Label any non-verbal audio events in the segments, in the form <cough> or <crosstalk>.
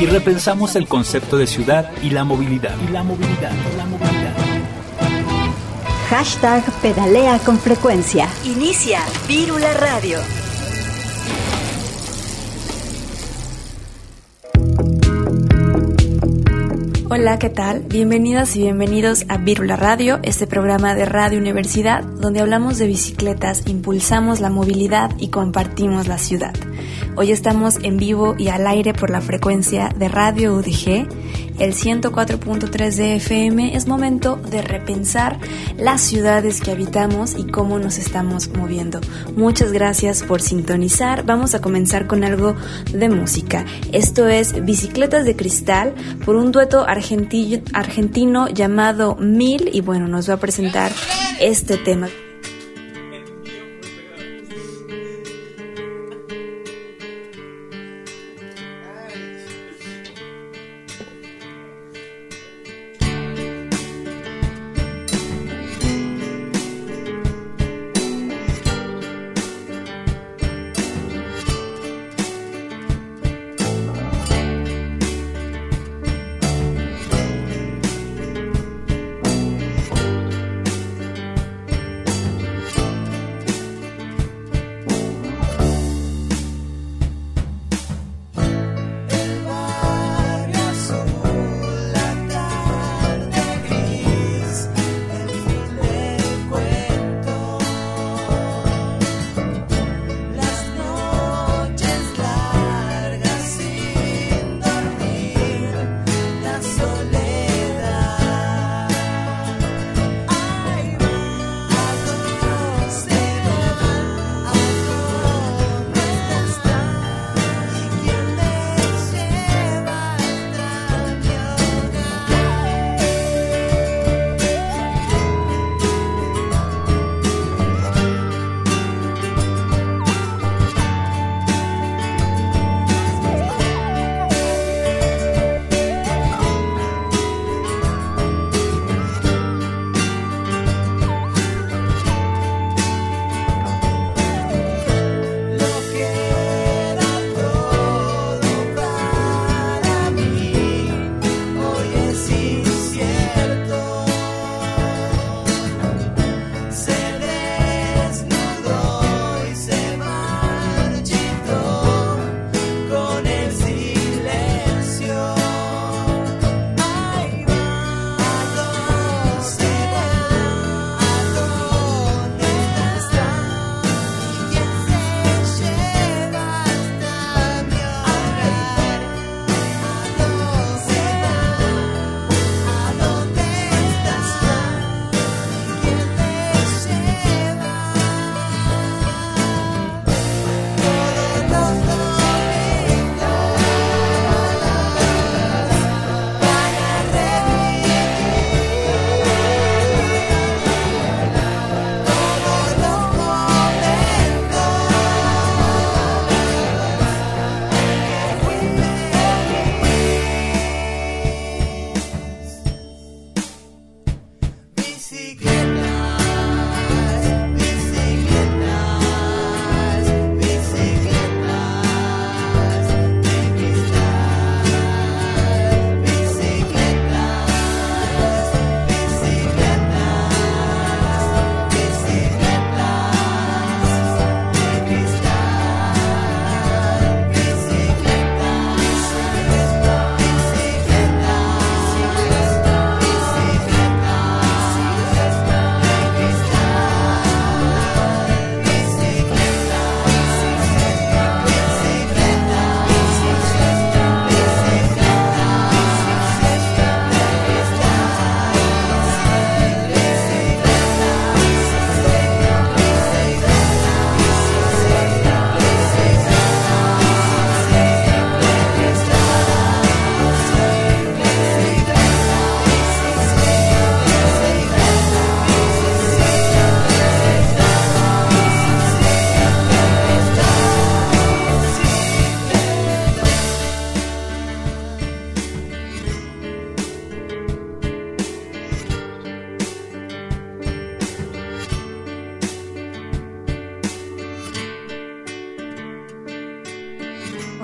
y repensamos el concepto de ciudad y la movilidad. Y la movilidad, la movilidad. Hashtag pedalea con frecuencia. Inicia Vírula Radio. Hola, ¿qué tal? Bienvenidas y bienvenidos a Vírula Radio, este programa de Radio Universidad donde hablamos de bicicletas, impulsamos la movilidad y compartimos la ciudad. Hoy estamos en vivo y al aire por la frecuencia de Radio UDG, el 104.3 de FM. Es momento de repensar las ciudades que habitamos y cómo nos estamos moviendo. Muchas gracias por sintonizar. Vamos a comenzar con algo de música. Esto es Bicicletas de Cristal por un dueto argentino, llamado Mil y bueno, nos va a presentar este tema.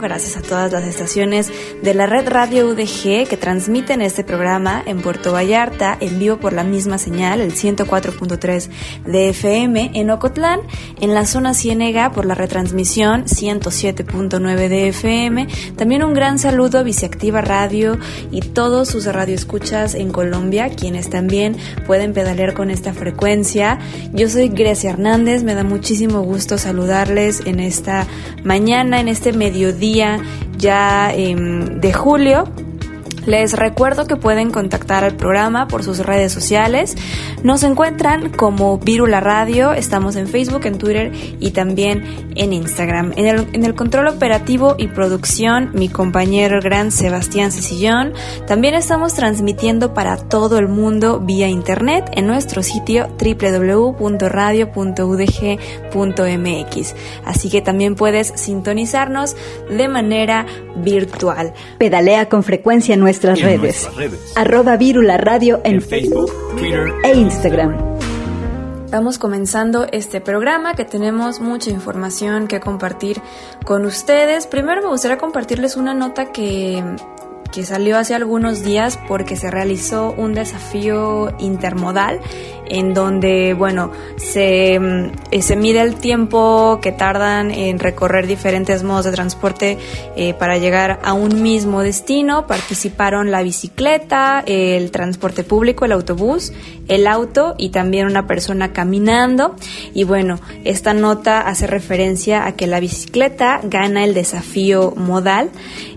Gracias a todas las estaciones de la red Radio UDG que transmiten este programa en Puerto Vallarta en vivo por la misma señal, el 104.3 de FM, en Ocotlán, en la zona Ciénega por la retransmisión 107.9 de FM. También un gran saludo a Viceactiva Radio y todos sus radioescuchas en Colombia, quienes también pueden pedalear con esta frecuencia. Yo soy Grecia Hernández, me da muchísimo gusto saludarles en esta mañana, en este mediodía ya em, de julio. Les recuerdo que pueden contactar al programa por sus redes sociales. Nos encuentran como Virula Radio, estamos en Facebook, en Twitter y también en Instagram. En el, control operativo y producción, mi compañero gran Sebastián Cecillón. También estamos transmitiendo para todo el mundo vía internet en nuestro sitio www.radio.udg.mx. Así que también puedes sintonizarnos de manera virtual. Pedalea con frecuencia en nuestras, redes. Arroba Virula Radio en, Facebook, Twitter e Instagram. Estamos comenzando este programa que tenemos mucha información que compartir con ustedes. Primero me gustaría compartirles una nota que que salió hace algunos días porque se realizó un desafío intermodal en donde, bueno, se, mm, eh, se mide el tiempo que tardan en recorrer diferentes modos de transporte eh, para llegar a un mismo destino. Participaron la bicicleta, el transporte público, el autobús, el auto y también una persona caminando. Y bueno, esta nota hace referencia a que la bicicleta gana el desafío modal.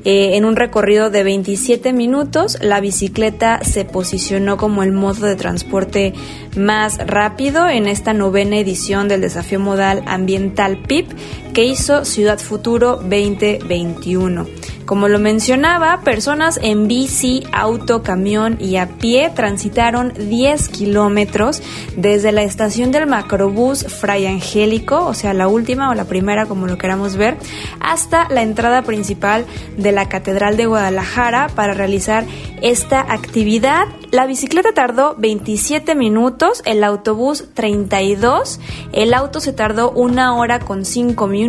Eh, en un recorrido de 27 minutos, la bicicleta se posicionó como el modo de transporte más rápido en esta novena edición del desafío modal ambiental PIP que hizo Ciudad Futuro 2021. Como lo mencionaba, personas en bici, auto, camión y a pie transitaron 10 kilómetros desde la estación del macrobús Fray Angélico, o sea, la última o la primera, como lo queramos ver, hasta la entrada principal de la Catedral de Guadalajara para realizar esta actividad. La bicicleta tardó 27 minutos, el autobús 32, el auto se tardó una hora con 5 minutos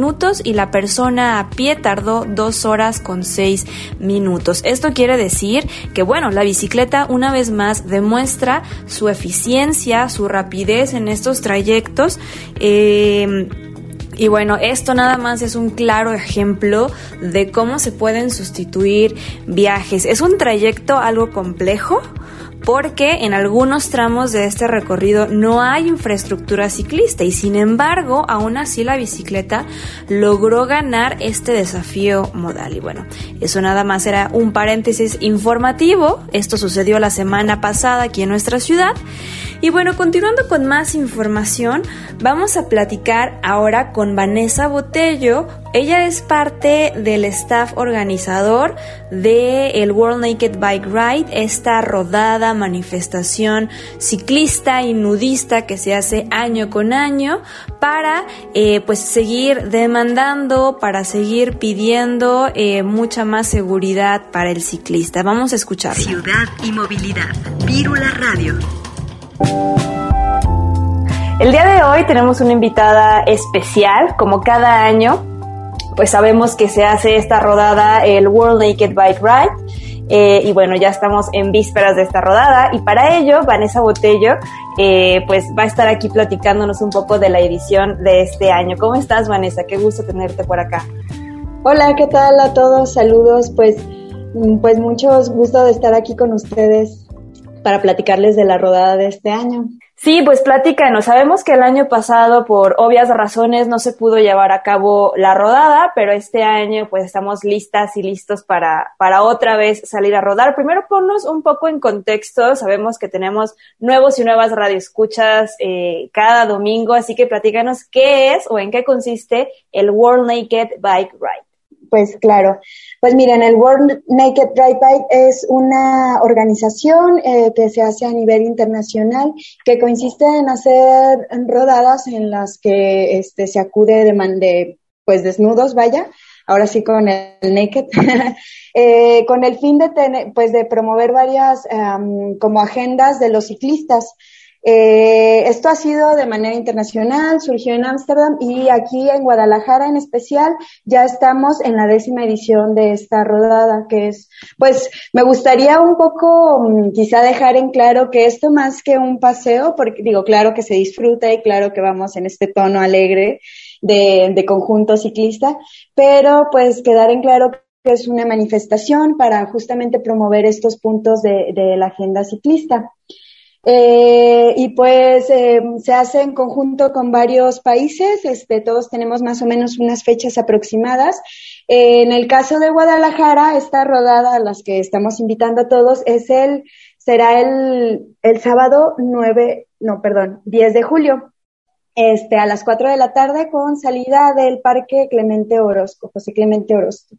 y la persona a pie tardó 2 horas con 6 minutos. Esto quiere decir que, bueno, la bicicleta una vez más demuestra su eficiencia, su rapidez en estos trayectos. Eh, y bueno, esto nada más es un claro ejemplo de cómo se pueden sustituir viajes. Es un trayecto algo complejo, porque en algunos tramos de este recorrido no hay infraestructura ciclista y sin embargo, aún así la bicicleta logró ganar este desafío modal. Y bueno, eso nada más era un paréntesis informativo. Esto sucedió la semana pasada aquí en nuestra ciudad. Y bueno, continuando con más información, vamos a platicar ahora con Vanessa Botello. Ella es parte del staff organizador de el World Naked Bike Ride, esta rodada, manifestación ciclista y nudista que se hace año con año para eh, pues seguir demandando, para seguir pidiendo eh, mucha más seguridad para el ciclista. Vamos a escuchar. Ciudad y movilidad. Vírula Radio. El día de hoy tenemos una invitada especial, como cada año, pues sabemos que se hace esta rodada, el World Naked Bike Ride. Eh, y bueno, ya estamos en vísperas de esta rodada y para ello Vanessa Botello eh, pues va a estar aquí platicándonos un poco de la edición de este año. ¿Cómo estás Vanessa? Qué gusto tenerte por acá. Hola, ¿qué tal a todos? Saludos, pues, mm, pues mucho gusto de estar aquí con ustedes para platicarles de la rodada de este año. Sí, pues platícanos. Sabemos que el año pasado, por obvias razones, no se pudo llevar a cabo la rodada, pero este año pues estamos listas y listos para, para otra vez salir a rodar. Primero ponnos un poco en contexto. Sabemos que tenemos nuevos y nuevas radioescuchas eh, cada domingo, así que platícanos qué es o en qué consiste el World Naked Bike Ride. Pues claro, pues miren, el World Naked Ride Bike es una organización eh, que se hace a nivel internacional que consiste en hacer rodadas en las que este, se acude de, de pues desnudos, vaya, ahora sí con el naked, <laughs> eh, con el fin de tener, pues de promover varias como agendas de los ciclistas. Eh, esto ha sido de manera internacional, surgió en Ámsterdam y aquí en Guadalajara en especial ya estamos en la décima edición de esta rodada, que es, pues me gustaría un poco mm, quizá dejar en claro que esto más que un paseo, porque digo, claro que se disfruta y claro que vamos en este tono alegre de, de conjunto ciclista, pero pues quedar en claro que es una manifestación para justamente promover estos puntos de, de la agenda ciclista. Eh, y pues eh, se hace en conjunto con varios países, este, todos tenemos más o menos unas fechas aproximadas. Eh, en el caso de Guadalajara, esta rodada a las que estamos invitando a todos es el, será el, el sábado 9, no, perdón, 10 de julio, este, a las 4 de la tarde con salida del Parque Clemente Orozco, José Clemente Orozco.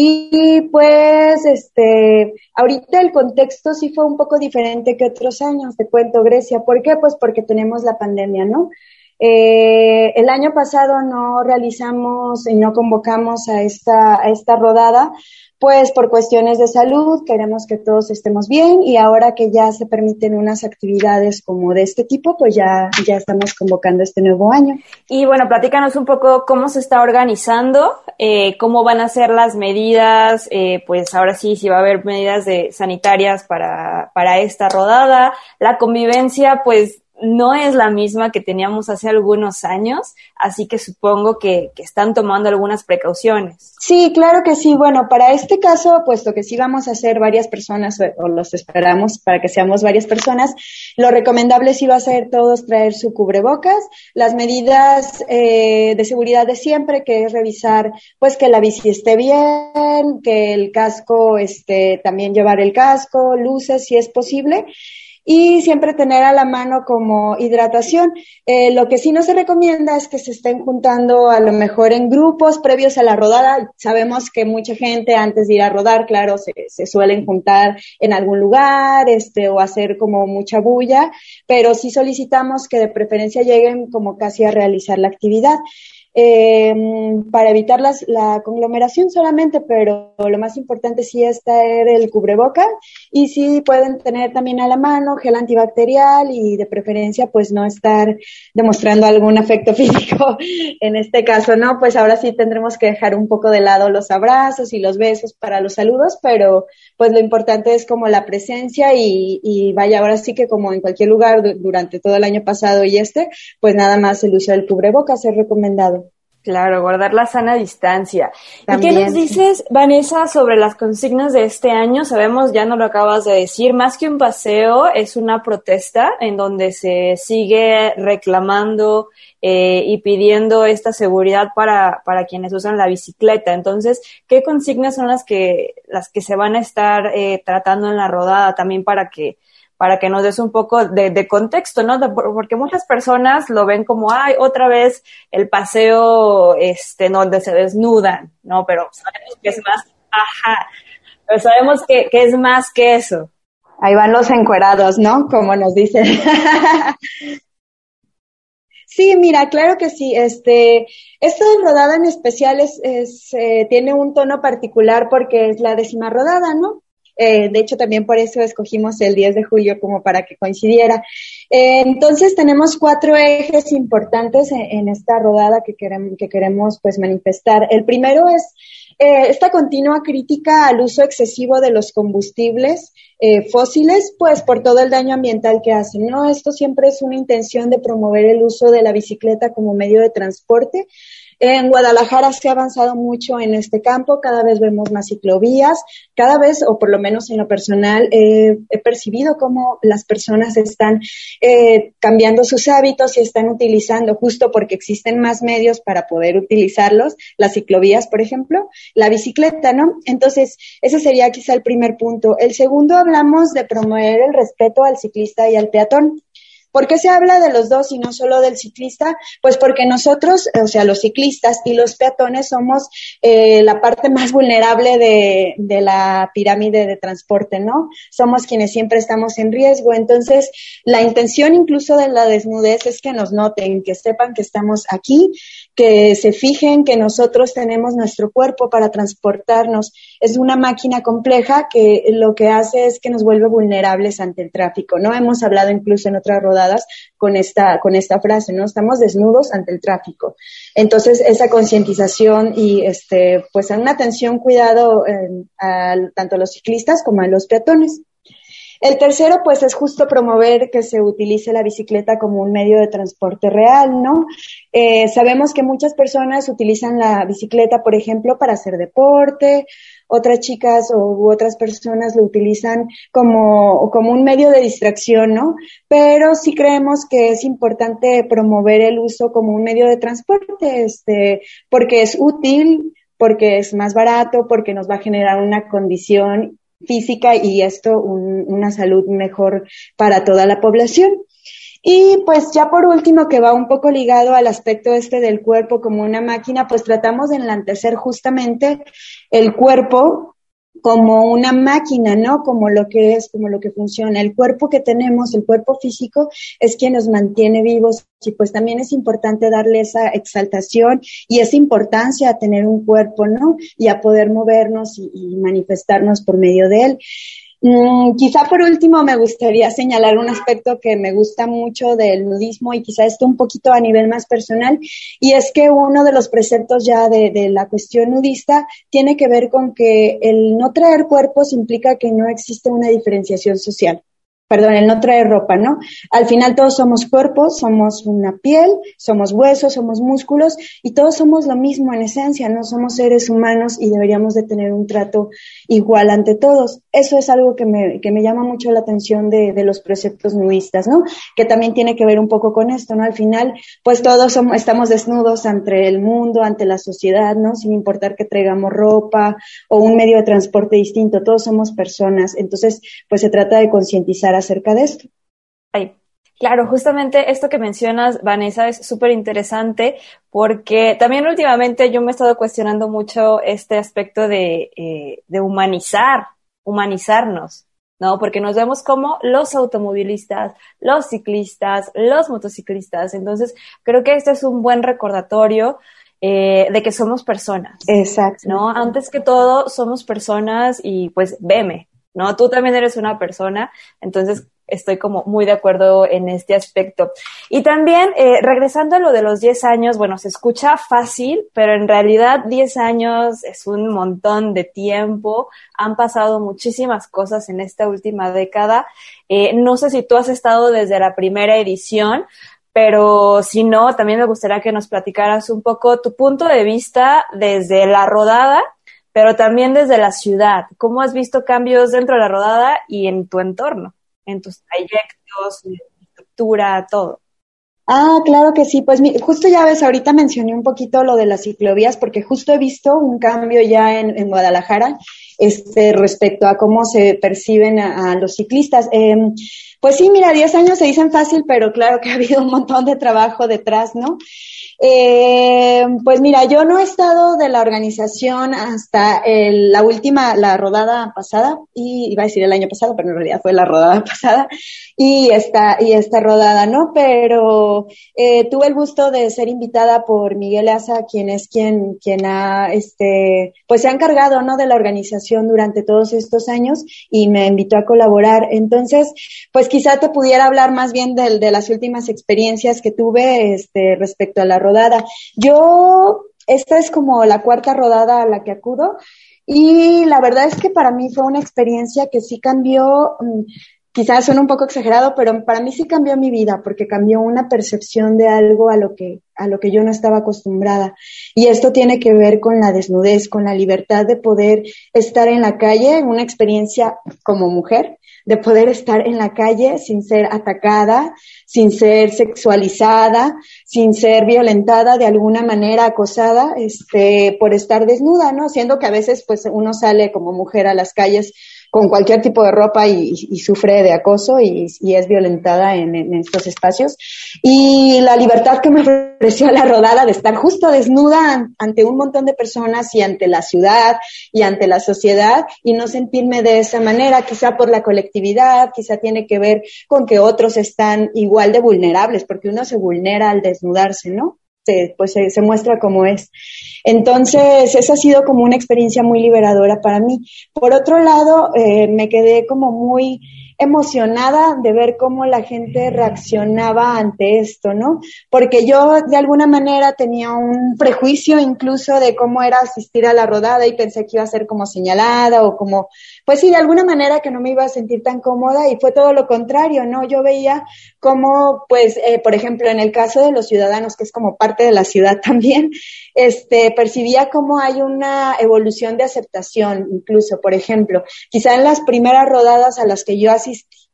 Y pues, este, ahorita el contexto sí fue un poco diferente que otros años, te cuento Grecia. ¿Por qué? Pues porque tenemos la pandemia, ¿no? Eh, el año pasado no realizamos y no convocamos a esta, a esta rodada pues por cuestiones de salud queremos que todos estemos bien y ahora que ya se permiten unas actividades como de este tipo, pues ya, ya estamos convocando este nuevo año. Y bueno, platícanos un poco cómo se está organizando, eh, cómo van a ser las medidas, eh, pues ahora sí, si va a haber medidas de sanitarias para, para esta rodada, la convivencia, pues no es la misma que teníamos hace algunos años, así que supongo que, que, están tomando algunas precauciones. Sí, claro que sí. Bueno, para este caso, puesto que sí vamos a ser varias personas, o los esperamos para que seamos varias personas, lo recomendable sí va a ser todos traer su cubrebocas, las medidas eh, de seguridad de siempre, que es revisar pues que la bici esté bien, que el casco, este, también llevar el casco, luces si es posible y siempre tener a la mano como hidratación. Eh, lo que sí no se recomienda es que se estén juntando a lo mejor en grupos previos a la rodada. Sabemos que mucha gente antes de ir a rodar, claro, se, se suelen juntar en algún lugar, este, o hacer como mucha bulla, pero sí solicitamos que de preferencia lleguen como casi a realizar la actividad eh, para evitar las, la conglomeración solamente, pero lo más importante sí es traer el cubreboca y sí pueden tener también a la mano gel antibacterial y de preferencia pues no estar demostrando algún afecto <laughs> físico en este caso, ¿no? Pues ahora sí tendremos que dejar un poco de lado los abrazos y los besos para los saludos, pero pues lo importante es como la presencia y, y vaya, ahora sí que como en cualquier lugar durante todo el año pasado y este, pues nada más el uso del cubrebocas es recomendado. Claro, guardar la sana distancia. ¿Y qué nos dices, Vanessa, sobre las consignas de este año? Sabemos, ya no lo acabas de decir, más que un paseo, es una protesta en donde se sigue reclamando eh, y pidiendo esta seguridad para, para quienes usan la bicicleta. Entonces, ¿qué consignas son las que, las que se van a estar eh, tratando en la rodada también para que para que nos des un poco de, contexto, ¿no? porque muchas personas lo ven como, ay, otra vez el paseo, este, donde se desnudan, ¿no? Pero sabemos que es más, ajá, pero sabemos que, que es más que eso. Ahí van los encuerados, ¿no? Como nos dicen. <laughs> Sí, mira, claro que sí. Este, esta rodada en especial es, es eh, tiene un tono particular porque es la décima rodada, ¿no? Eh, de hecho, también por eso escogimos el 10 de julio como para que coincidiera. Eh, entonces, tenemos cuatro ejes importantes en, esta rodada que queremos, que queremos pues manifestar. El primero es eh, esta continua crítica al uso excesivo de los combustibles fósiles, pues por todo el daño ambiental que hacen, ¿no? Esto siempre es una intención de promover el uso de la bicicleta como medio de transporte, en Guadalajara se ha avanzado mucho en este campo, cada vez vemos más ciclovías, cada vez, o por lo menos en lo personal, eh, he percibido cómo las personas están eh, cambiando sus hábitos y están utilizando, justo porque existen más medios para poder utilizarlos, las ciclovías, por ejemplo, la bicicleta, ¿no? Entonces, ese sería quizá el primer punto. El segundo, hablamos de promover el respeto al ciclista y al peatón. ¿Por qué se habla de los dos y no solo del ciclista? Pues porque nosotros, o sea, los ciclistas y los peatones somos eh, la parte <laughs> más vulnerable de, de la pirámide de transporte, ¿no? Somos quienes siempre estamos en riesgo. Entonces, la intención incluso de la desnudez es que nos noten, que sepan que estamos aquí, que se fijen que nosotros tenemos nuestro cuerpo para transportarnos. Es una máquina compleja que lo que hace es que nos vuelve vulnerables ante el tráfico, ¿no? Hemos hablado incluso en otra rodada rodadas con esta, con esta frase, ¿no? Estamos desnudos ante el tráfico. Entonces, esa concientización y, este, pues, una atención, cuidado a, tanto a los ciclistas como a los peatones. El tercero, pues, es justo promover que se utilice la bicicleta como un medio de transporte real, ¿no? Eh, sabemos que muchas personas utilizan la bicicleta, por ejemplo, para hacer deporte, otras chicas o, u otras personas lo utilizan como, como un medio de distracción, ¿no? Pero sí creemos que es importante promover el uso como un medio de transporte, este, porque es útil, porque es más barato, porque nos va a generar una condición física y esto una salud mejor para toda la población. Y pues ya por último, que va un poco ligado al aspecto este del cuerpo como una máquina, pues tratamos de enlantecer justamente el cuerpo como una máquina, ¿no? Como lo que es, como lo que funciona. El cuerpo que tenemos, el cuerpo físico, es quien nos mantiene vivos y pues también es importante darle esa exaltación y esa importancia a tener un cuerpo, ¿no? Y a poder movernos y, y manifestarnos por medio de él. Mm, quizá por último me gustaría señalar un aspecto que me gusta mucho del nudismo y quizá esto un poquito a nivel más personal y es que uno de los preceptos ya de, de la cuestión nudista tiene que ver con que el no traer cuerpos implica que no existe una diferenciación social perdón, el no traer ropa, ¿no? Al final todos somos cuerpos, somos una piel, somos huesos, somos músculos y todos somos lo mismo en esencia, no somos seres humanos y deberíamos de tener un trato igual ante todos. Eso es algo que me, que me llama mucho la atención de, de los preceptos nudistas, ¿no? Que también tiene que ver un poco con esto, ¿no? Al final, pues todos somos, estamos desnudos ante el mundo, ante la sociedad, ¿no? Sin importar que traigamos ropa o un medio de transporte distinto, todos somos personas. Entonces, pues se trata de concientizar acerca de esto. Ay, claro, justamente esto que mencionas, Vanessa, es súper interesante porque también últimamente yo me he estado cuestionando mucho este aspecto de, eh, de humanizar, humanizarnos. ¿no? Porque nos vemos como los automovilistas, los ciclistas, los motociclistas. Entonces, creo que este es un buen recordatorio eh, de que somos personas. Exacto. ¿No? Antes que todo, somos personas y pues veme, ¿no? Tú también eres una persona, entonces estoy como muy de acuerdo en este aspecto. Y también, eh, regresando a lo de los 10 años, bueno, se escucha fácil, pero en realidad 10 años es un montón de tiempo. Han pasado muchísimas cosas en esta última década. Eh, no sé si tú has estado desde la primera edición, pero si no, también me gustaría que nos platicaras un poco tu punto de vista desde la rodada pero también desde la ciudad. ¿Cómo has visto cambios dentro de la rodada y en tu entorno, en tus trayectos, en tu estructura, todo? Ah, claro que sí. Pues justo ya ves, ahorita mencioné un poquito lo de las ciclovías, porque justo he visto un cambio ya en, Guadalajara este, respecto a cómo se perciben a, los ciclistas. Eh, pues sí, mira, 10 años se dicen fácil, pero claro que ha habido un montón de trabajo detrás, ¿no? Eh, pues mira, yo no he estado de la organización hasta el, la última, la rodada pasada, y iba a decir el año pasado, pero en realidad fue la rodada <laughs> pasada, y esta, y esta rodada, ¿no? Pero eh, tuve el gusto de ser invitada por Miguel Asa, quien es quien, quien ha, este, pues se ha encargado, ¿no? De la organización durante todos estos años y me invitó a colaborar. Entonces, pues quizá te pudiera hablar más bien de, las últimas experiencias que tuve, este, respecto a la rodada rodada. Yo, esta es como la cuarta rodada a la que acudo y la verdad es que para mí fue una experiencia que sí cambió, mm, quizás suena un poco exagerado, pero para mí sí cambió mi vida porque cambió una percepción de algo a lo que a lo que yo no estaba acostumbrada. Y esto tiene que ver con la desnudez, con la libertad de poder estar en la calle, una experiencia como mujer, de poder estar en la calle sin ser atacada, sin ser sexualizada, sin ser violentada de alguna manera, acosada, este, por estar desnuda, ¿no? Siendo que a veces, pues, uno sale como mujer a las calles con cualquier tipo de ropa y, y sufre de acoso y, es violentada en, en, estos espacios. Y la libertad que me ofreció la rodada de estar justo desnuda ante un montón de personas y ante la ciudad y ante la sociedad y no sentirme de esa manera, quizá por la colectividad, quizá tiene que ver con que otros están igual de vulnerables, porque uno se vulnera al desnudarse, ¿no? Se, pues se, muestra como es. Entonces, esa ha sido como una experiencia muy liberadora para mí. Por otro lado, eh, me quedé como muy emocionada de ver cómo la gente reaccionaba ante esto, ¿no? Porque yo de alguna manera tenía un prejuicio incluso de cómo era asistir a la rodada y pensé que iba a ser como señalada o como, pues sí, de alguna manera que no me iba a sentir tan cómoda y fue todo lo contrario, ¿no? Yo veía cómo, pues, eh, por ejemplo, en el caso de los ciudadanos, que es como parte de la ciudad <laughs> también, este, percibía cómo hay una evolución de aceptación, incluso, por ejemplo, quizá en las primeras rodadas a las que yo asistí,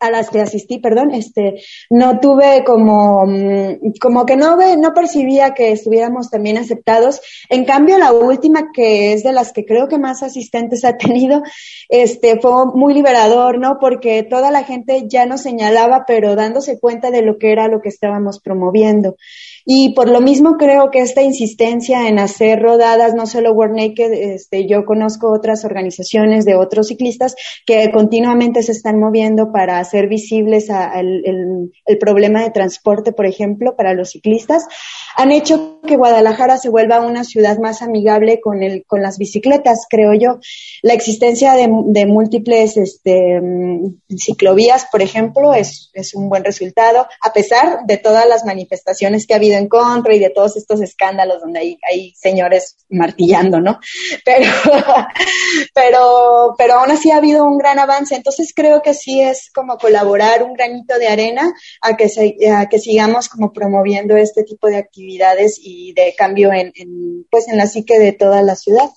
a las que asistí, perdón, este, no tuve como, mm, como que no ve, no percibía que estuviéramos también aceptados. En cambio, la última que es de las que creo que más asistentes ha <laughs> tenido, este, fue muy liberador, ¿no? Porque toda la gente ya nos señalaba, pero dándose cuenta de lo que era lo que estábamos promoviendo. Y por lo mismo creo que esta insistencia en hacer rodadas, no solo World Naked, este, yo conozco otras organizaciones de otros ciclistas que continuamente se están moviendo para hacer visibles el, el, problema de transporte, por ejemplo, para los ciclistas, han hecho que Guadalajara se vuelva una ciudad más amigable con, el, con las bicicletas, creo yo. La existencia de, de múltiples este, mm, ciclovías, por ejemplo, es, es un buen resultado, a pesar de todas las manifestaciones que ha habido en contra y de todos estos escándalos donde hay, hay señores martillando, ¿no? Pero, <laughs> pero, pero aún así ha habido un gran avance. Entonces creo que sí es como colaborar un granito de arena a que, se, a que sigamos como promoviendo este tipo de actividades y de cambio en, en pues en la psique de toda la ciudad.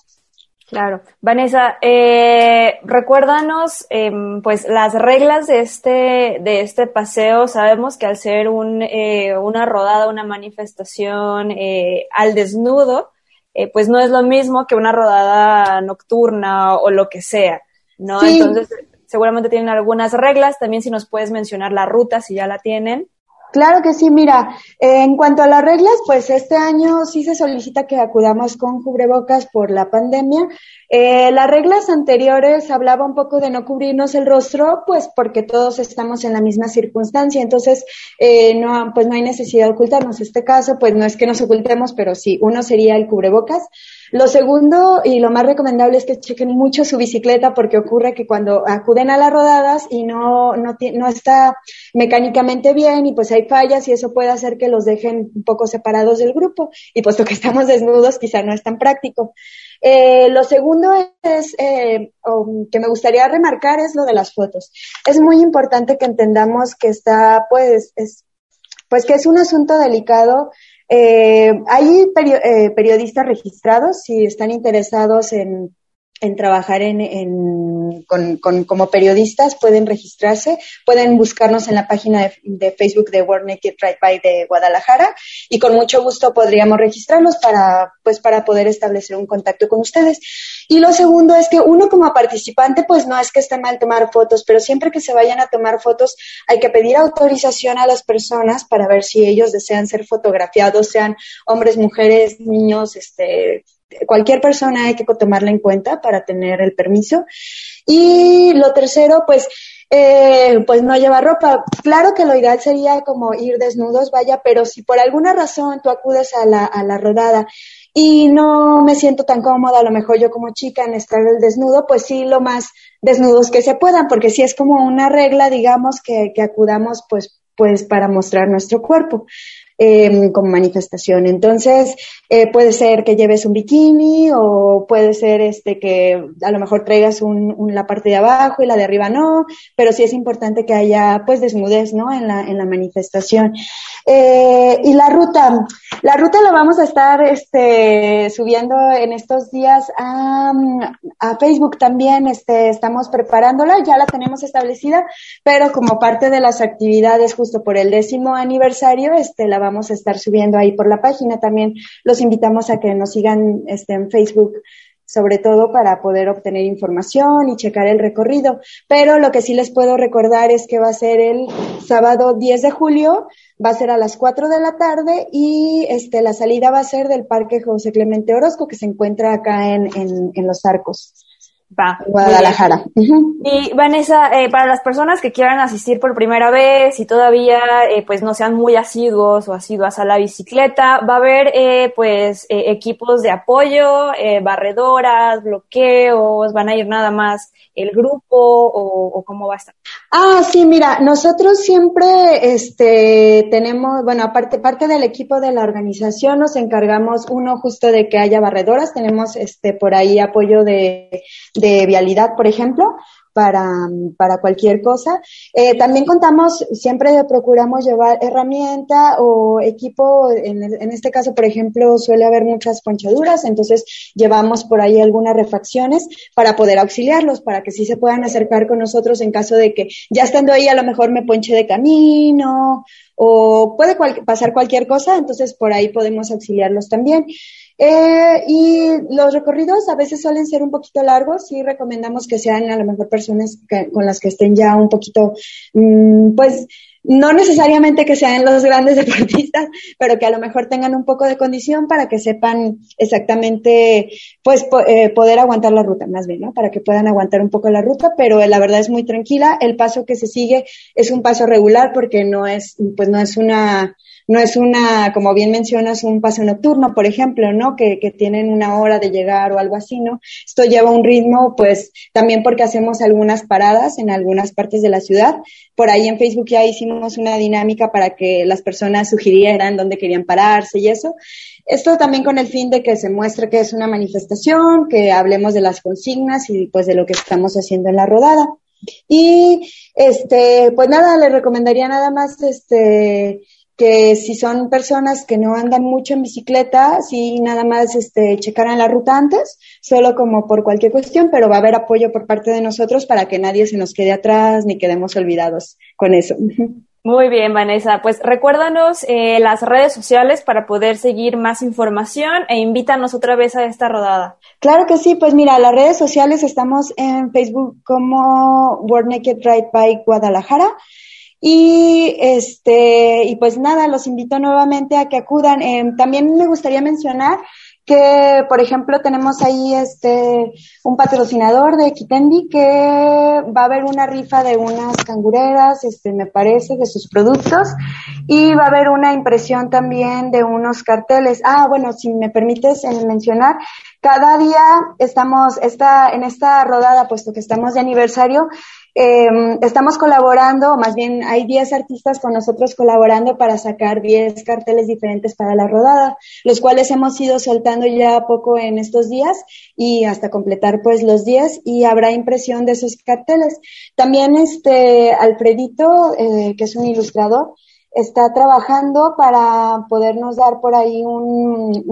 Claro. Vanessa, eh, recuérdanos em, pues las reglas de este, de este paseo. Sabemos que al ser un, eh, una rodada, una manifestación eh, al desnudo, eh, pues no es lo mismo que una rodada nocturna o lo que sea, ¿no? Entonces, seguramente tienen algunas reglas. También si nos puedes mencionar la ruta, si ya la tienen. Claro que sí, mira, en cuanto a las reglas, pues este año sí se solicita que acudamos con cubrebocas por la pandemia. Eh, las reglas anteriores hablaba un poco de no cubrirnos el rostro, pues porque todos estamos en la misma circunstancia, entonces eh, no, pues no hay necesidad de ocultarnos. Este caso, pues no es que nos ocultemos, pero sí, uno sería el cubrebocas. Lo segundo y lo más recomendable es que chequen mucho su bicicleta porque ocurre que cuando acuden a las rodadas y no, no, no está mecánicamente bien y pues hay fallas y eso puede hacer que los dejen un poco separados del grupo y puesto que <laughs> estamos desnudos quizá no es tan práctico. Eh, lo segundo es, eh, que me gustaría remarcar es lo de las fotos. Es muy importante que entendamos que está, pues, es, pues que es un asunto delicado eh, hay eh, periodistas registrados, si están interesados en, en trabajar en, en con, con, como periodistas, pueden registrarse, pueden buscarnos en la página de, de, Facebook de World Naked Ride By de Guadalajara y con mucho gusto podríamos registrarnos para, pues, para poder establecer un contacto con ustedes. Y lo segundo es que uno como participante, pues no es que esté mal tomar fotos, pero siempre que se vayan a tomar fotos hay que pedir autorización a las personas para ver si ellos desean ser fotografiados, sean hombres, mujeres, niños, este, cualquier persona hay que tomarla en cuenta para tener el permiso. Y lo tercero, pues, eh, pues no llevar ropa. Claro que lo ideal sería como ir desnudos, vaya, pero si por alguna razón tú acudes a la, a la rodada y no me siento tan cómoda, a lo mejor yo como chica en estar el desnudo, pues sí, lo más desnudos que se puedan, porque sí es como una regla, digamos, que, que acudamos pues, pues para mostrar nuestro cuerpo eh, como manifestación. Entonces, eh, puede ser que lleves un bikini o puede ser este que a lo mejor traigas la parte de abajo y la de arriba no, pero sí es importante que haya pues desnudez, ¿no? En la, en la manifestación. Eh, y la ruta, la ruta la vamos a estar este, subiendo en estos días a, a Facebook también, este, estamos preparándola, ya la tenemos establecida, pero como parte de las actividades justo por el décimo aniversario, este, la vamos a estar subiendo ahí por la página. También los invitamos a que nos sigan este, en Facebook sobre todo para poder obtener información y checar el recorrido. Pero lo que sí les puedo recordar es que va a ser el sábado 10 de julio, va a ser a las 4 de la tarde y este, la salida va a ser del Parque José Clemente Orozco, que se encuentra acá en, en Los Arcos. Va. Guadalajara. Y Vanessa, eh, para las personas que quieran asistir por primera vez y todavía eh, pues no sean muy asiduos o asiduas a la bicicleta, va a haber eh, pues equipos de apoyo, barredoras, bloqueos, van a ir nada más el grupo o, cómo va a estar? Ah, sí, mira, nosotros siempre este, tenemos, bueno, aparte parte del equipo de la organización nos encargamos uno justo de que haya barredoras, tenemos este por ahí apoyo de, de vialidad, por ejemplo, para, para cualquier cosa. Eh, también contamos, siempre procuramos llevar herramienta o equipo, en, en, este caso, por ejemplo, suele haber muchas ponchaduras, entonces llevamos por ahí algunas refacciones para poder auxiliarlos, para que sí se puedan acercar con nosotros en caso de que ya estando ahí a lo mejor me ponche de camino o puede pasar cualquier cosa, entonces por ahí podemos auxiliarlos también. Eh, y los recorridos a veces suelen ser un poquito largos y recomendamos que sean a lo mejor personas con las que estén ya un poquito, mm, pues, no necesariamente que sean los grandes <laughs> deportistas, pero que a lo mejor tengan un poco de condición para que sepan exactamente, pues, eh, poder aguantar la ruta, más bien, ¿no? Para que puedan aguantar un poco la ruta, pero la verdad es muy tranquila. El paso que se sigue es un paso regular porque no es, pues, no es una, no es una, como bien mencionas, un paso nocturno, por ejemplo, ¿no? Que, que tienen una hora de llegar o algo así, ¿no? Esto lleva un ritmo, pues, también porque hacemos algunas paradas en algunas partes de la ciudad. Por ahí en Facebook ya hicimos una dinámica para que las personas sugirieran dónde querían pararse y eso. Esto también con el fin de que se muestre que es una manifestación, que hablemos de las consignas y pues de lo que estamos haciendo en la rodada. Y este, pues nada, le recomendaría nada más este que si son personas que no andan mucho en bicicleta, sí nada más este, checaran la ruta antes, solo como por cualquier cuestión, pero va a haber apoyo por parte de nosotros para que nadie se nos quede atrás ni quedemos olvidados con eso. Muy bien, Vanessa. Pues recuérdanos eh, las redes sociales para poder seguir más información e invítanos otra vez a esta rodada. Claro que sí, pues mira, las redes sociales estamos en Facebook como World Naked Ride Bike Guadalajara. Y este, y pues nada, los invito nuevamente a que acudan. Eh, también me gustaría mencionar que, por ejemplo, tenemos ahí este un patrocinador de Kitendi que va a haber una rifa de unas cangureras, este me parece, de sus productos y va a haber una impresión también de unos carteles. Ah, bueno, si me permites eh, mencionar, cada día estamos esta en esta rodada, puesto que estamos de aniversario, eh, estamos colaborando, o más bien hay 10 artistas con nosotros colaborando para sacar 10 carteles diferentes para la rodada, los cuales hemos ido soltando ya poco en estos días y hasta completar pues los 10 y habrá impresión de esos carteles. También este Alfredito, eh, que es un ilustrador, está trabajando para podernos dar por ahí un,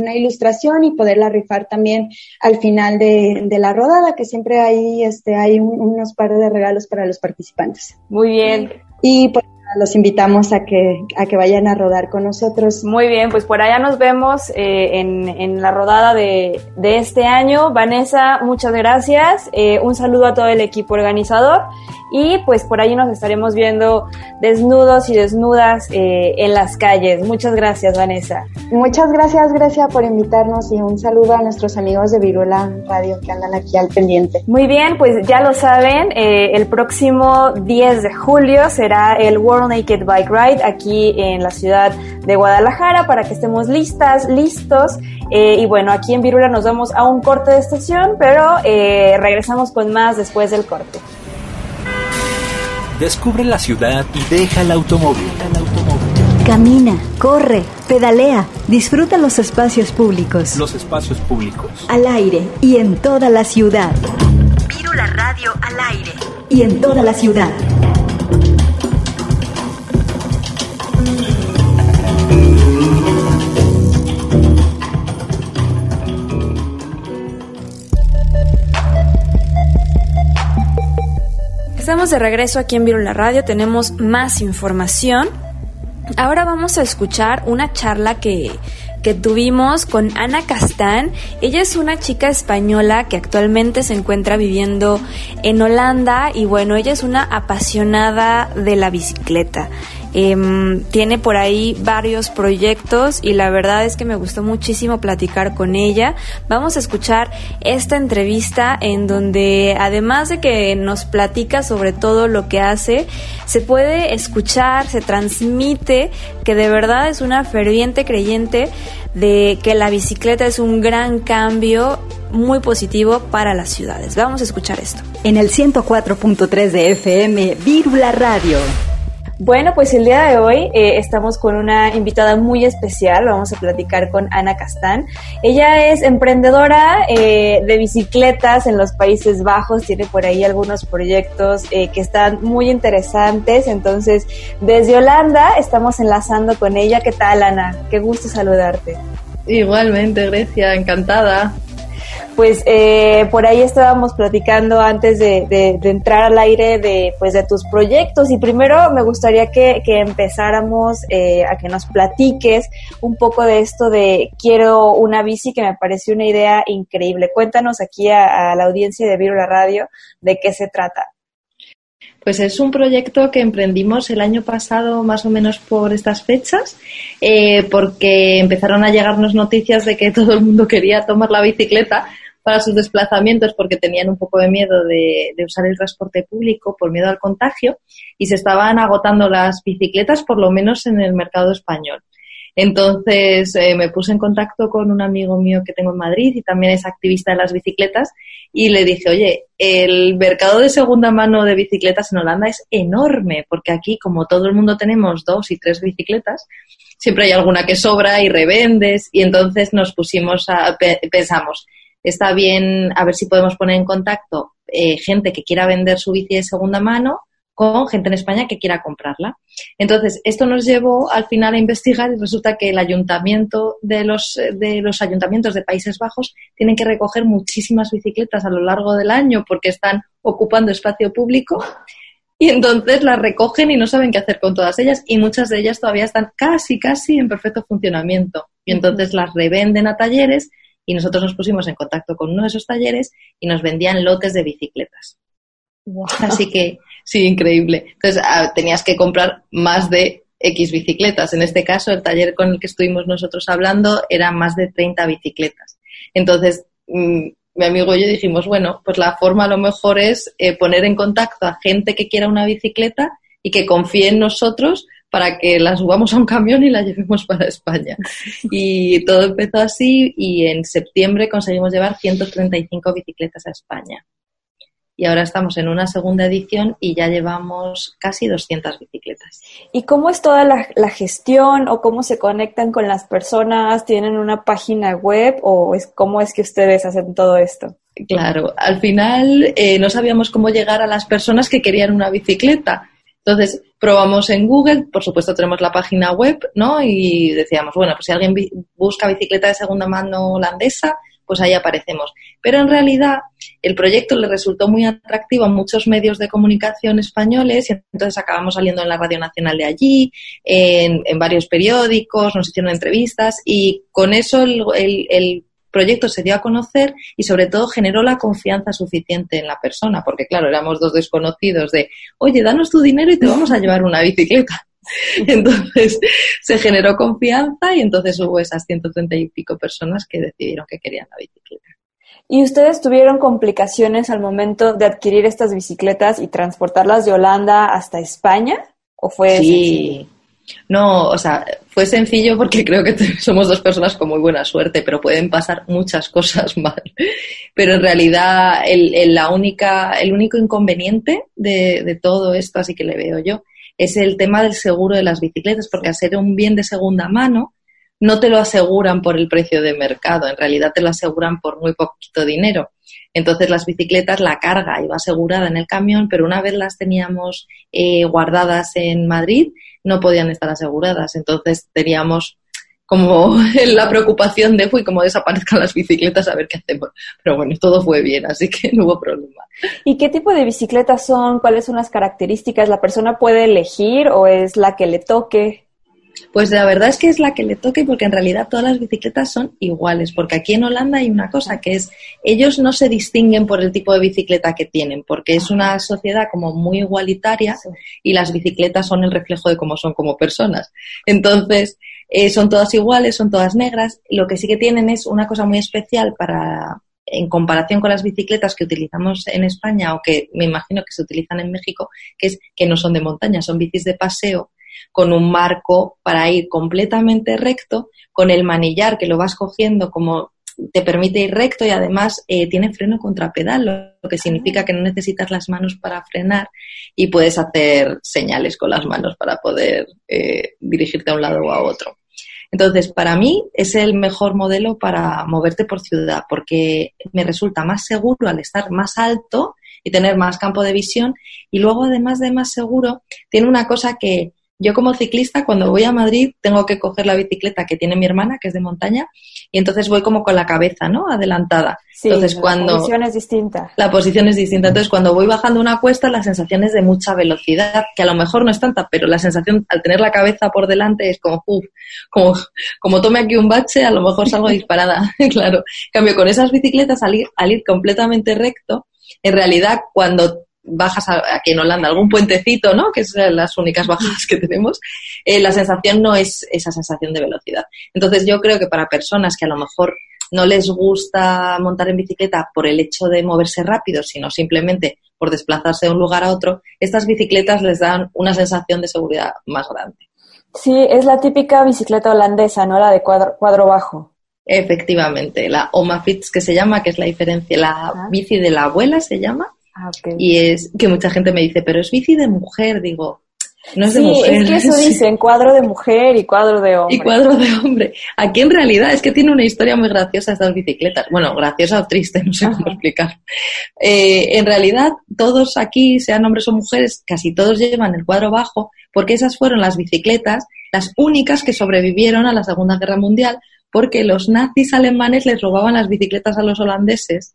una ilustración y poderla rifar también al final de, de la rodada, que siempre hay, este, hay unos pares de regalos para los participantes. Muy bien. Y pues los invitamos a que, a que vayan a rodar con nosotros. Muy bien, pues por allá nos vemos eh, en, en, la rodada de, de, este año. Vanessa, muchas gracias. Eh, un saludo a todo el equipo organizador y pues por ahí nos estaremos viendo desnudos y desnudas eh, en las calles. Muchas gracias, Vanessa. Muchas gracias, Grecia, por invitarnos y un saludo a nuestros amigos de Virula Radio que andan aquí al pendiente. Muy bien, pues ya lo saben, eh, el próximo 10 de julio será el World Naked Bike Ride aquí en la ciudad de Guadalajara para que estemos listas, listos. Eh, y bueno, aquí en Virula nos vamos a un corte de estación, pero regresamos con más después del corte. Descubre la ciudad y deja el automóvil. Camina, corre, pedalea, disfruta los espacios públicos. Los espacios públicos. Al aire y en toda la ciudad. la Radio al aire. Y en toda la ciudad. Estamos de regreso aquí en la Radio, tenemos más información. Ahora vamos a escuchar una charla que, que tuvimos con Ana Castán. Ella es una chica española que actualmente se encuentra viviendo en Holanda y bueno, ella es una apasionada de la bicicleta. Em, tiene por ahí varios proyectos y la verdad es que me gustó muchísimo platicar con ella. Vamos a escuchar esta entrevista en donde además de que nos platica sobre todo lo que hace, se puede escuchar, se transmite que de verdad es una ferviente creyente de que la bicicleta es un gran cambio muy positivo para las ciudades. Vamos a escuchar esto. En el 104.3 de FM, Vírula Radio. Bueno, pues el día de hoy eh, estamos con una invitada muy especial. Vamos a platicar con Ana Castán. Ella es emprendedora eh, de bicicletas en los Países Bajos. Tiene por ahí algunos proyectos eh, que están muy interesantes. Entonces, desde Holanda estamos enlazando con ella. ¿Qué tal, Ana? Qué gusto saludarte. Igualmente, Grecia, encantada pues eh, por ahí estábamos platicando antes de, entrar al aire de, pues, de tus proyectos y primero me gustaría que, empezáramos eh, a que nos platiques un poco de esto de quiero una bici que me pareció una idea increíble. Cuéntanos aquí a, la audiencia de Viro la Radio de qué se trata. Pues es un proyecto que emprendimos el año pasado más o menos por estas fechas, eh, porque empezaron a llegarnos noticias de que todo el mundo quería tomar la bicicleta para sus desplazamientos porque tenían un poco de miedo de, usar el transporte público por miedo al contagio y se estaban agotando las bicicletas, por lo menos en el mercado español. Entonces eh, me puse en contacto con un amigo mío que tengo en Madrid y también es activista de las bicicletas y le dije, oye, el mercado de segunda mano de bicicletas en Holanda es enorme porque aquí como todo el mundo tenemos dos y tres bicicletas, siempre hay alguna que sobra y revendes y entonces nos pusimos a, pensamos, está bien a ver si podemos poner en contacto eh, gente que quiera vender su bici de segunda mano con gente en España que quiera comprarla. Entonces, esto nos llevó al final a investigar y resulta que el ayuntamiento de los, de los ayuntamientos de Países Bajos tienen que recoger muchísimas bicicletas a lo largo del año porque están ocupando espacio público y entonces las recogen y no saben qué hacer con todas ellas y muchas de ellas todavía están casi, casi en perfecto funcionamiento. Y entonces las revenden a talleres y nosotros nos pusimos en contacto con uno de esos talleres y nos vendían lotes de bicicletas. Así que, sí, increíble. Entonces, ah, tenías que comprar más de X bicicletas. En este caso, el taller con el que estuvimos nosotros hablando eran más de 30 bicicletas. Entonces, mm, mi amigo y yo dijimos, bueno, pues la forma a lo mejor es eh, poner en contacto a gente que quiera una bicicleta y que confíe en nosotros para que la subamos a un camión y la llevemos para España. <laughs> Y todo empezó así y en septiembre conseguimos llevar 135 bicicletas a España. Y ahora estamos en una segunda edición y ya llevamos casi 200 bicicletas. ¿Y cómo es toda la, gestión o cómo se conectan con las personas? ¿Tienen una página web o es, cómo es que ustedes hacen todo esto? Claro, al final eh, no sabíamos cómo llegar a las personas que querían una bicicleta. Entonces, probamos en Google, por supuesto tenemos la página web, ¿no? Y decíamos, bueno, pues si alguien busca bicicleta de segunda mano holandesa, pues ahí aparecemos. Pero en realidad el proyecto le resultó muy atractivo a muchos medios de comunicación españoles y entonces acabamos saliendo en la Radio Nacional de allí, en, varios periódicos, nos hicieron entrevistas y con eso el proyecto se dio a conocer y sobre todo generó la confianza suficiente en la persona, porque claro, éramos dos desconocidos de, oye, danos tu dinero y te vamos a <laughs> llevar una bicicleta. <laughs> Entonces se generó confianza y entonces hubo esas 130 y pico personas que decidieron que querían la bicicleta. ¿Y ustedes tuvieron complicaciones al momento de adquirir estas bicicletas y transportarlas de Holanda hasta España? ¿O fue sí, no, o sea, fue sencillo porque creo que <laughs> somos dos personas con muy buena suerte, pero pueden pasar muchas cosas <laughs> mal. Pero en realidad el, la única, el único inconveniente de, de, todo esto, así que le veo yo, es el tema del seguro de las bicicletas, porque al ser un bien de segunda mano, no te lo aseguran por el precio de mercado, en realidad te lo aseguran por muy poquito dinero. Entonces las bicicletas, la carga iba asegurada en el camión, pero una vez las teníamos eh, guardadas en Madrid, no podían estar aseguradas. Entonces teníamos como <laughs> la preocupación de, uy, como desaparezcan las bicicletas, a ver qué hacemos. Pero bueno, todo fue bien, así que <laughs> no hubo problema. ¿Y qué tipo de bicicletas son? ¿Cuáles son las características? ¿La persona puede elegir o es la que le toque? Pues la verdad es que es la que le toque porque en realidad todas las bicicletas son iguales, porque aquí en Holanda hay una cosa que es, ellos no se distinguen por el tipo de bicicleta que tienen, porque es una sociedad como muy igualitaria y las bicicletas son el reflejo de cómo son como personas. Entonces, eh, son todas iguales, son todas negras. Lo que sí que tienen es una cosa muy especial para, en comparación con las bicicletas que utilizamos en España o que me imagino que se utilizan en México, que es que no son de montaña, son bicis de paseo con un marco para ir completamente recto, con el manillar que lo vas cogiendo como te permite ir recto y además eh, tiene freno contrapedal, lo que significa que no necesitas las manos para frenar y puedes hacer señales con las manos para poder eh, dirigirte a un lado o a otro. Entonces, para mí es el mejor modelo para moverte por ciudad porque me resulta más seguro al estar más alto y tener más campo de visión y luego además de más seguro tiene una cosa que yo como ciclista cuando voy a Madrid tengo que coger la bicicleta que tiene mi hermana, que es de montaña, y entonces voy como con la cabeza, ¿no? Adelantada. Sí, entonces, cuando, la posición es distinta. La posición es distinta. Entonces, cuando voy bajando una cuesta, la sensación es de mucha velocidad, que a lo mejor no es tanta, pero la sensación al tener la cabeza por delante es como, uff, como, como tome aquí un bache, a lo mejor salgo disparada. <laughs> claro. En cambio, con esas bicicletas, al ir, al ir completamente recto, en realidad, cuando bajas aquí en Holanda, algún puentecito, ¿no? Que es las únicas bajadas que tenemos, eh, la sensación no es esa sensación de velocidad. Entonces yo creo que para personas que a lo mejor no les gusta montar en bicicleta por el hecho de moverse rápido, sino simplemente por desplazarse de un lugar a otro, estas bicicletas les dan una sensación de seguridad más grande. Sí, es la típica bicicleta holandesa, ¿no? La de cuadro, cuadro bajo. Efectivamente, la Omafits que se llama, que es la diferencia, la bici de la abuela se llama, Ah, y es que mucha gente me dice, pero es bici de mujer, digo. No es sí, de mujer. es que eso <laughs> dicen, cuadro de mujer y cuadro de hombre. Y cuadro de hombre. Aquí en realidad es que tiene una historia muy graciosa estas bicicletas. Bueno, graciosa o triste, no sé cómo explicar. Eh, en realidad, todos aquí, sean hombres o mujeres, casi todos llevan el cuadro bajo, porque esas fueron las bicicletas, las únicas que sobrevivieron a la Segunda Guerra Mundial, porque los nazis alemanes les robaban las bicicletas a los holandeses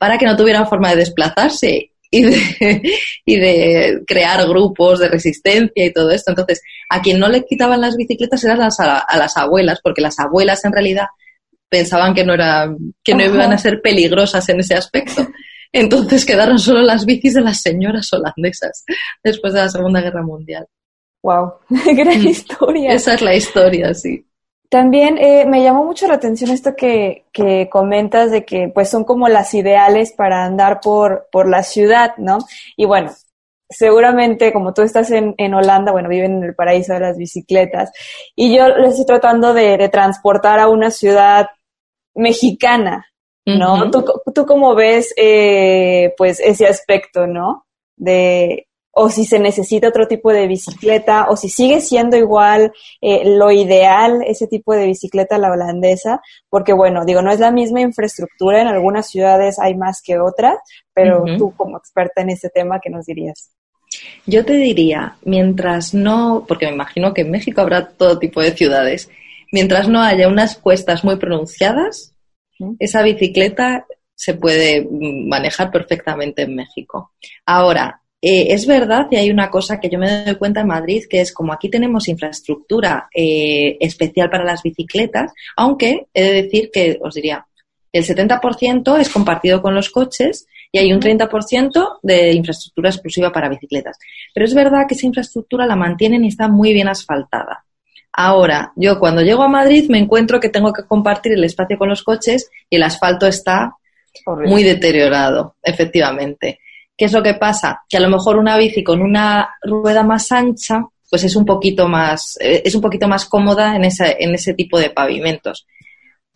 para que no tuvieran forma de desplazarse y de, <laughs> y de crear grupos de resistencia y todo esto. Entonces, a quien no le quitaban las bicicletas eran las, a, las abuelas, porque las abuelas en realidad pensaban que no, era, que no iban a ser peligrosas en ese aspecto. Entonces quedaron solo las bicis de las señoras holandesas después de la Segunda Guerra Mundial. Wow, <laughs> gran historia. Esa es la historia, sí. También eh, me llamó mucho la atención esto que, que, comentas de que pues son como las ideales para andar por, por la ciudad, ¿no? Y bueno, seguramente como tú estás en, en Holanda, bueno, viven en el paraíso de las bicicletas, y yo lo estoy tratando de, de transportar a una ciudad mexicana, ¿no? ¿Tú, ¿Tú cómo ves eh, pues ese aspecto, ¿no? De, o si se necesita otro tipo de bicicleta, o si sigue siendo igual eh, lo ideal ese tipo de bicicleta la holandesa, porque bueno, digo, no es la misma infraestructura, en algunas ciudades hay más que otras, pero tú como experta en este tema, ¿qué nos dirías? Yo te diría, mientras no, porque me imagino que en México habrá todo tipo de ciudades, mientras no haya unas cuestas muy pronunciadas, esa bicicleta se puede manejar perfectamente en México. Ahora, eh, es verdad y hay una cosa que yo me doy cuenta en Madrid, que es como aquí tenemos infraestructura eh, especial para las bicicletas, aunque he de decir que, os diría, el 70% es compartido con los coches y hay un 30% de infraestructura exclusiva para bicicletas. Pero es verdad que esa infraestructura la mantienen y está muy bien asfaltada. Ahora, yo cuando llego a Madrid me encuentro que tengo que compartir el espacio con los coches y el asfalto está muy deteriorado, efectivamente. ¿Qué es lo que pasa? Que a lo mejor una bici con una rueda más ancha, pues es un poquito más, eh, es un poquito más cómoda en, ese, en ese tipo de pavimentos.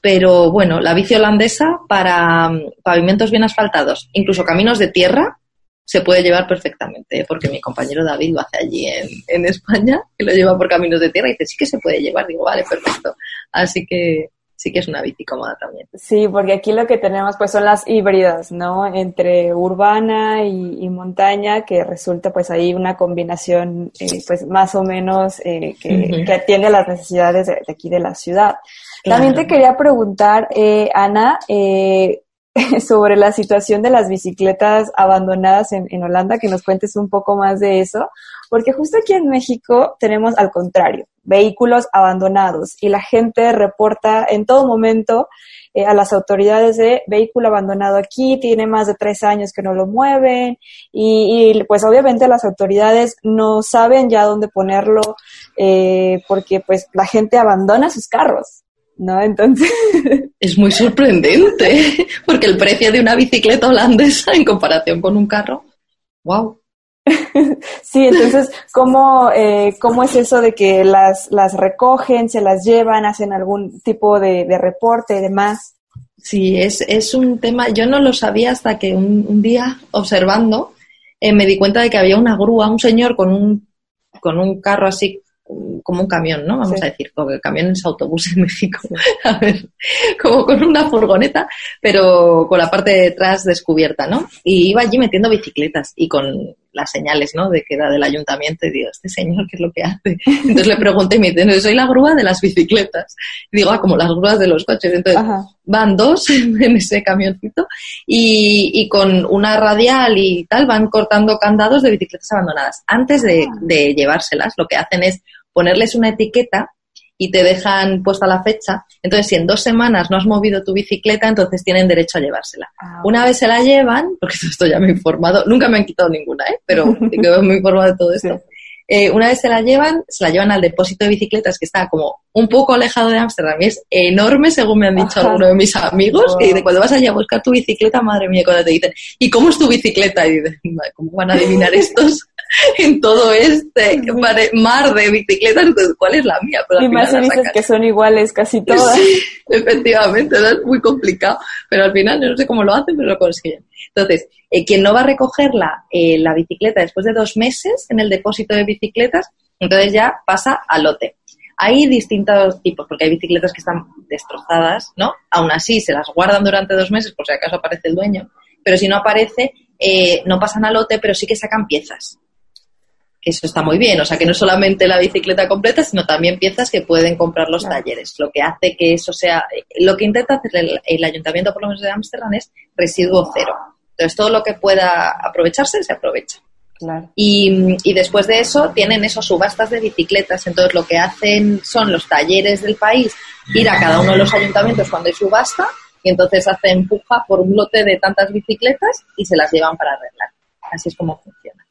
Pero bueno, la bici holandesa para mm, pavimentos bien asfaltados, incluso caminos de tierra, se puede llevar perfectamente, porque mi compañero David lo hace allí en, en España, que lo lleva por caminos de tierra y dice, sí que se puede llevar. Digo, vale, perfecto. Así que sí que es una bici cómoda también. Sí, porque aquí lo que tenemos pues son las híbridas, ¿no? Entre urbana y, montaña, que resulta pues ahí una combinación eh, pues más o menos eh, que, atiende a las necesidades de, aquí de la ciudad. También te quería preguntar, eh, Ana, <laughs> sobre la situación de las bicicletas abandonadas en, en Holanda, que nos cuentes un poco más de eso, porque justo aquí en México tenemos al contrario, vehículos abandonados y la gente reporta en todo momento eh, a las autoridades de vehículo abandonado aquí, tiene más de tres años que no lo mueven y, y pues obviamente las autoridades no saben ya dónde ponerlo eh, porque pues la gente abandona sus carros. ¿No? Entonces. <laughs> Es muy sorprendente, <laughs> porque el precio de una bicicleta holandesa en comparación con un carro, wow. Sí, entonces, ¿cómo, eh, ¿cómo es eso de que las, las recogen, se las llevan, hacen algún tipo de, de reporte y demás? Sí, es, es un tema, yo no lo sabía hasta que un, un día, observando, eh, me di cuenta de que había una grúa, un señor con un, con un carro así como un camión, ¿no? Vamos Sí. a decir, porque el camión es autobús en México. <laughs> A ver, como con una furgoneta, pero con la parte de detrás descubierta, ¿no? Y iba allí metiendo bicicletas y con las señales, ¿no? De que era del ayuntamiento y digo, este señor, ¿qué es lo que hace? Entonces le pregunté y me dice, no, soy la grúa de las bicicletas. Y digo, ah, como las grúas de los coches. Entonces, Ajá. van dos <laughs> en ese camioncito y, y con una radial y tal van cortando candados de bicicletas abandonadas. Antes de, de llevárselas, lo que hacen es ponerles una etiqueta y te dejan puesta la fecha. Entonces, si en dos semanas no has movido tu bicicleta, entonces tienen derecho a llevársela. Ah, Una vez se la llevan, <laughs> porque todo esto ya me he informado, nunca me han quitado ninguna, ¿eh? pero sí que me he informado de todo <laughs> esto. Eh, una vez se la llevan, se la llevan al depósito de bicicletas que está como un poco alejado de Ámsterdam y es enorme, según me han dicho algunos de mis amigos. Y de cuando vas allá a buscar tu bicicleta, madre mía, cuando te dicen, ¿y cómo es tu bicicleta? Y "Madre, ¿cómo van a adivinar <laughs> estos <laughs> en todo este mar de bicicletas? Entonces, ¿cuál es la mía? Pero al y más si dices que son iguales casi todas. Sí, <laughs> efectivamente, es muy complicado, pero al final yo no sé cómo lo hacen, pero lo consiguen. Entonces, eh, quien no va a recoger la, eh, la bicicleta después de dos meses en el depósito de bicicletas, entonces ya pasa al lote. Hay distintos tipos, porque hay bicicletas que están destrozadas, ¿no? Aún así, se las guardan durante dos meses por si acaso aparece el dueño, pero si no aparece, eh, no pasan al lote, pero sí que sacan piezas que eso está muy bien, o sea que no solamente la bicicleta completa, sino también piezas que pueden comprar los Claro. talleres, lo que hace que eso sea, lo que intenta hacer el, el ayuntamiento por lo menos de Ámsterdam es residuo cero. Entonces todo lo que pueda aprovecharse se aprovecha. Claro. Y, y después de eso tienen esos subastas de bicicletas. Entonces lo que hacen son los talleres del país ir a cada uno de los ayuntamientos cuando hay subasta y entonces hacen puja por un lote de tantas bicicletas y se las llevan para arreglar. Así es como funciona.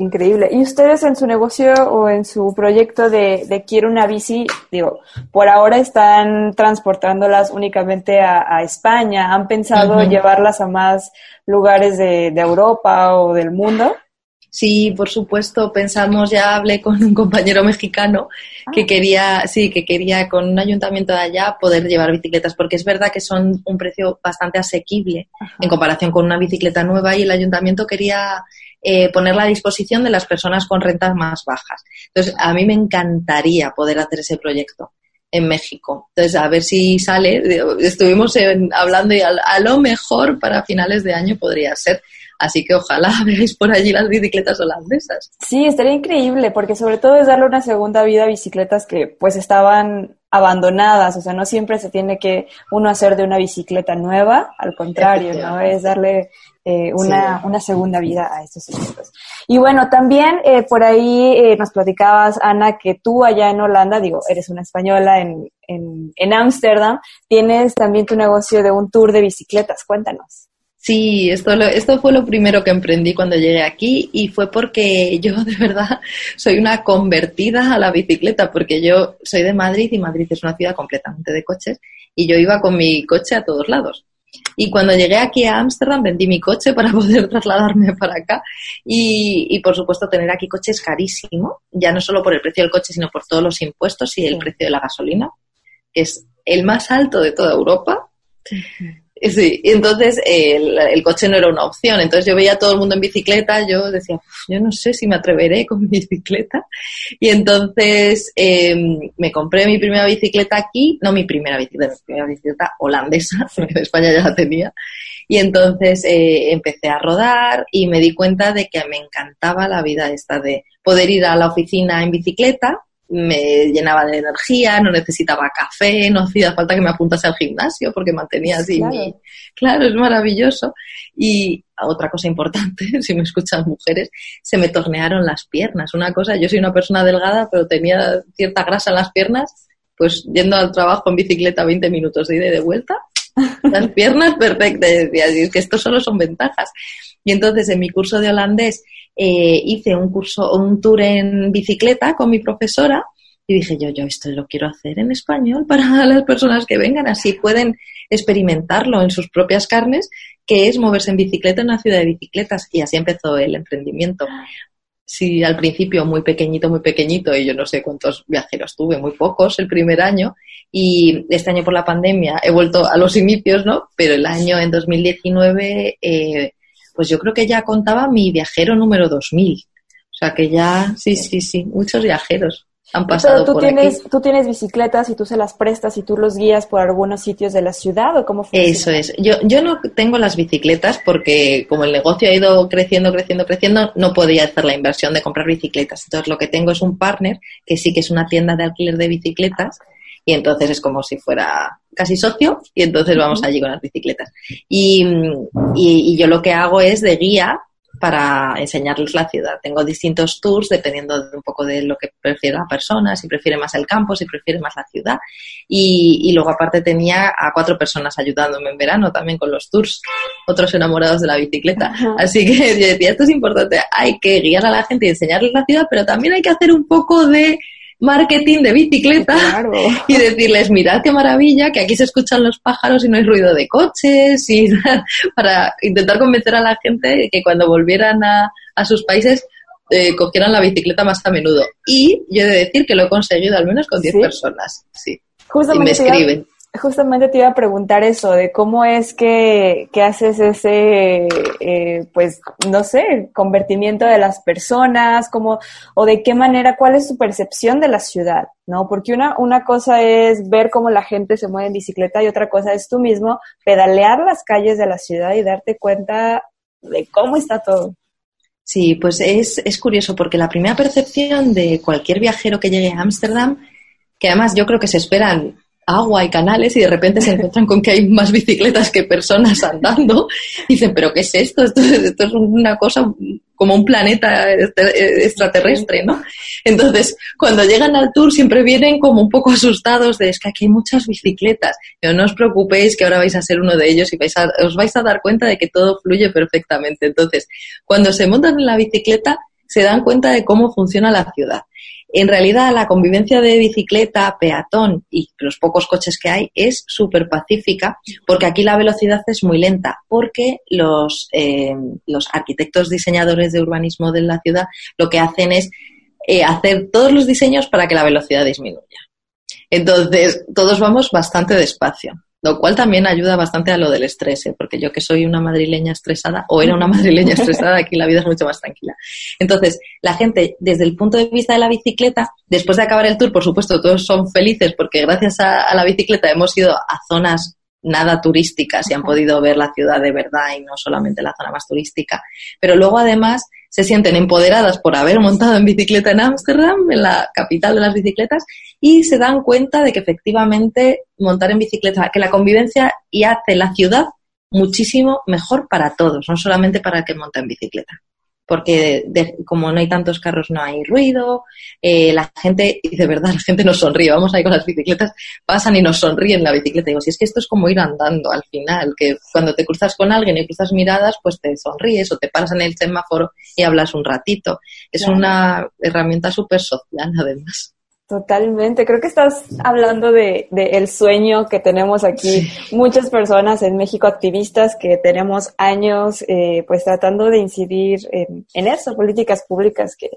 Increíble. ¿Y ustedes en su negocio o en su proyecto de, de Quiero una bici, digo, por ahora están transportándolas únicamente a, a España? ¿Han pensado llevarlas a más lugares de, de Europa o del mundo? Sí, por supuesto, pensamos, ya hablé con un compañero mexicano que quería, sí, que quería con un ayuntamiento de allá poder llevar bicicletas, porque es verdad que son un precio bastante asequible en comparación con una bicicleta nueva y el ayuntamiento quería eh, ponerla a disposición de las personas con rentas más bajas. Entonces, a mí me encantaría poder hacer ese proyecto en México. Entonces, a ver si sale. Estuvimos en- hablando y a, a lo mejor para finales de año podría ser. Así que ojalá <laughs> veáis por allí las bicicletas holandesas. Sí, estaría increíble, porque sobre todo es darle una segunda vida a bicicletas que pues estaban abandonadas, o sea, no siempre se tiene que uno hacer de una bicicleta nueva, al contrario, ¿no? Es darle eh, una, Sí. una segunda vida a estos equipos. Y bueno, también eh, por ahí eh, nos platicabas, Ana, que tú allá en Holanda, digo, eres una española en en en Ámsterdam, tienes también tu negocio de un tour de bicicletas, cuéntanos. Sí, esto, lo- esto fue lo primero que emprendí cuando llegué aquí y fue porque yo de verdad soy una convertida a la bicicleta, porque yo soy de Madrid y Madrid es una ciudad completamente de coches y yo iba con mi coche a todos lados. Y cuando llegué aquí a Ámsterdam vendí mi coche <laughs> para poder trasladarme para acá y, y, por supuesto tener aquí coche es carísimo, ya no solo por el precio del coche, sino por todos los impuestos y el precio de la gasolina, que es el más alto de toda Europa. Sí, y entonces eh, el, coche no era una opción. Entonces yo veía a todo el mundo en bicicleta, yo decía, "Uf, yo no sé si me atreveré <laughs> con mi bicicleta. Y entonces eh, me compré mi primera bicicleta aquí, no mi primera bicicleta, mi primera bicicleta holandesa, <laughs> porque en España ya la tenía. Y entonces eh, empecé a rodar y me di cuenta de que me encantaba la vida esta de poder ir a la oficina en bicicleta me llenaba de energía, no necesitaba café, no hacía falta que me apuntase al gimnasio porque mantenía así mi... Claro, es maravilloso. Y otra cosa importante, <laughs> si me escuchan mujeres, se me tornearon las piernas. Una cosa, yo soy una persona delgada, pero tenía cierta grasa en las piernas, pues yendo al trabajo en bicicleta 20 minutos de ida y de vuelta, <laughs> las piernas perfectas. Y es que esto solo son ventajas. Y entonces en mi curso de holandés eh, hice un curso, un tour en bicicleta con mi profesora y dije yo, yo esto lo quiero hacer en español para <laughs> las personas que vengan, así pueden experimentarlo en sus propias carnes, que es moverse en bicicleta en una ciudad de bicicletas. Y así empezó el emprendimiento. Sí, al principio muy pequeñito, muy pequeñito, y yo no sé cuántos viajeros tuve, muy pocos el primer año, y este año por la pandemia he vuelto a los inicios, ¿no? Pero el año en 2019 eh, pues yo creo que ya contaba mi viajero número 2000. O sea que ya, sí, sí, sí, muchos viajeros han pasado Pero tú por tienes, aquí. tú tienes bicicletas y tú se las prestas y tú los guías por algunos sitios de la ciudad o cómo funciona? Eso es. Yo, yo no tengo las bicicletas porque como el negocio ha ido creciendo, creciendo, creciendo, no podía hacer la inversión de comprar bicicletas. Entonces lo que tengo es un partner que sí que es una tienda de alquiler de bicicletas y entonces es como si fuera casi socio y entonces vamos allí con las bicicletas. Y, y, y yo lo que hago es de guía para enseñarles la ciudad. Tengo distintos tours dependiendo de un poco de lo que prefiere la persona, si prefiere más el campo, si prefiere más la ciudad. Y, y, luego aparte tenía a cuatro personas ayudándome en verano también con los tours, otros enamorados de la bicicleta. Ajá. Así que <laughs> yo decía, esto es importante, hay que guiar a la gente y enseñarles la ciudad, pero también hay que hacer un poco de marketing de bicicleta Claro. <laughs> y decirles, mirad qué maravilla, que aquí se escuchan los pájaros y no hay ruido de coches, y <laughs> para intentar convencer a la gente de que cuando volvieran a, a sus países eh, cogieran la bicicleta más a menudo. Y yo he de decir que lo he conseguido al menos con 10 ¿Sí? personas, sí. Y me escriben. Justamente te iba a preguntar eso, de cómo es que, que haces ese, eh, pues, no sé, convertimiento de las personas, cómo, o de qué manera, cuál es su percepción de la ciudad, ¿no? Porque una, una cosa es ver cómo la gente se mueve en bicicleta y otra cosa es tú mismo pedalear las calles de la ciudad y darte cuenta de cómo está todo. Sí, pues es, es curioso porque la primera percepción de cualquier viajero que llegue a Ámsterdam, que además yo creo que se esperan agua y canales y de repente se encuentran con que hay más bicicletas que personas andando, dicen, pero ¿qué es esto? Esto, esto es una cosa como un planeta este- extraterrestre, ¿no? Entonces, cuando llegan al tour siempre vienen como un poco asustados de es que aquí hay muchas bicicletas. Pero no os preocupéis que ahora vais a ser uno de ellos y vais a, os vais a dar cuenta de que todo fluye perfectamente. Entonces, cuando se montan en la bicicleta, se dan cuenta de cómo funciona la ciudad. En realidad, la convivencia de bicicleta, peatón y los pocos coches que hay es súper pacífica porque aquí la velocidad es muy lenta porque los, eh, los arquitectos diseñadores de urbanismo de la ciudad lo que hacen es eh, hacer todos los diseños para que la velocidad disminuya. Entonces, todos vamos bastante despacio, lo cual también ayuda bastante a lo del estrés, ¿eh? porque yo que soy una madrileña estresada, o era una <laughs> madrileña estresada, aquí la vida es mucho más tranquila. Entonces, la gente, desde el punto de vista de la bicicleta, después de acabar el tour, por supuesto, todos son felices porque gracias a, a la bicicleta hemos ido a zonas nada turísticas y han podido ver la ciudad de verdad y no solamente la zona más turística. Pero luego además se sienten empoderadas por haber montado en bicicleta en Ámsterdam, en la capital de las bicicletas, y se dan cuenta de que efectivamente montar en bicicleta, que la convivencia y hace la ciudad muchísimo mejor para todos, no solamente para el que monta en bicicleta. Porque de- como no hay tantos carros, no hay ruido, eh, la gente, y de verdad, <laughs> la gente nos sonríe, vamos ahí con las bicicletas, pasan y nos sonríen la bicicleta. Digo, si es que esto es como ir andando al final, que cuando te cruzas con alguien y cruzas miradas, pues te sonríes o te paras en el semáforo y hablas un ratito. Es Claro. una herramienta súper social, además. Totalmente, creo que estás hablando de, de el sueño que tenemos aquí muchas personas en México activistas que tenemos años eh, pues tratando de incidir en, en eso, políticas públicas que,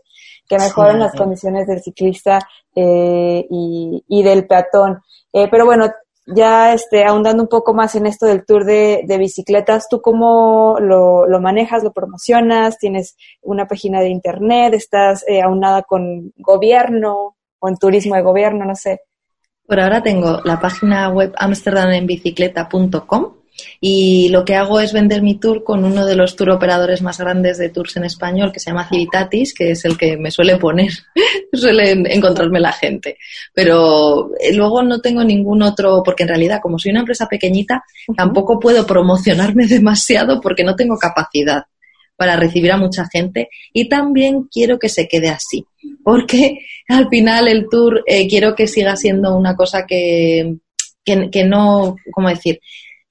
que mejoren las Claro. condiciones del ciclista eh, y, y del peatón. Eh, pero bueno, ya este, ahondando un poco más en esto del tour de, de bicicletas, ¿tú cómo lo, lo manejas, lo promocionas? ¿Tienes una página de internet? ¿Estás eh, aunada con gobierno o en turismo de gobierno? No sé. Por ahora tengo la página web amsterdamenbicicleta.com Y lo que hago es vender mi tour con uno de los tour operadores más grandes de tours en español, que se llama Civitatis, que es el que me suele poner, <laughs> suele encontrarme la gente. Pero eh, luego no tengo ningún otro, porque en realidad, como soy una empresa pequeñita, tampoco puedo promocionarme <laughs> demasiado porque no tengo capacidad para recibir a mucha gente. Y también quiero que se quede así, porque al final el tour eh, quiero que siga siendo una cosa que, que, no, ¿cómo decir?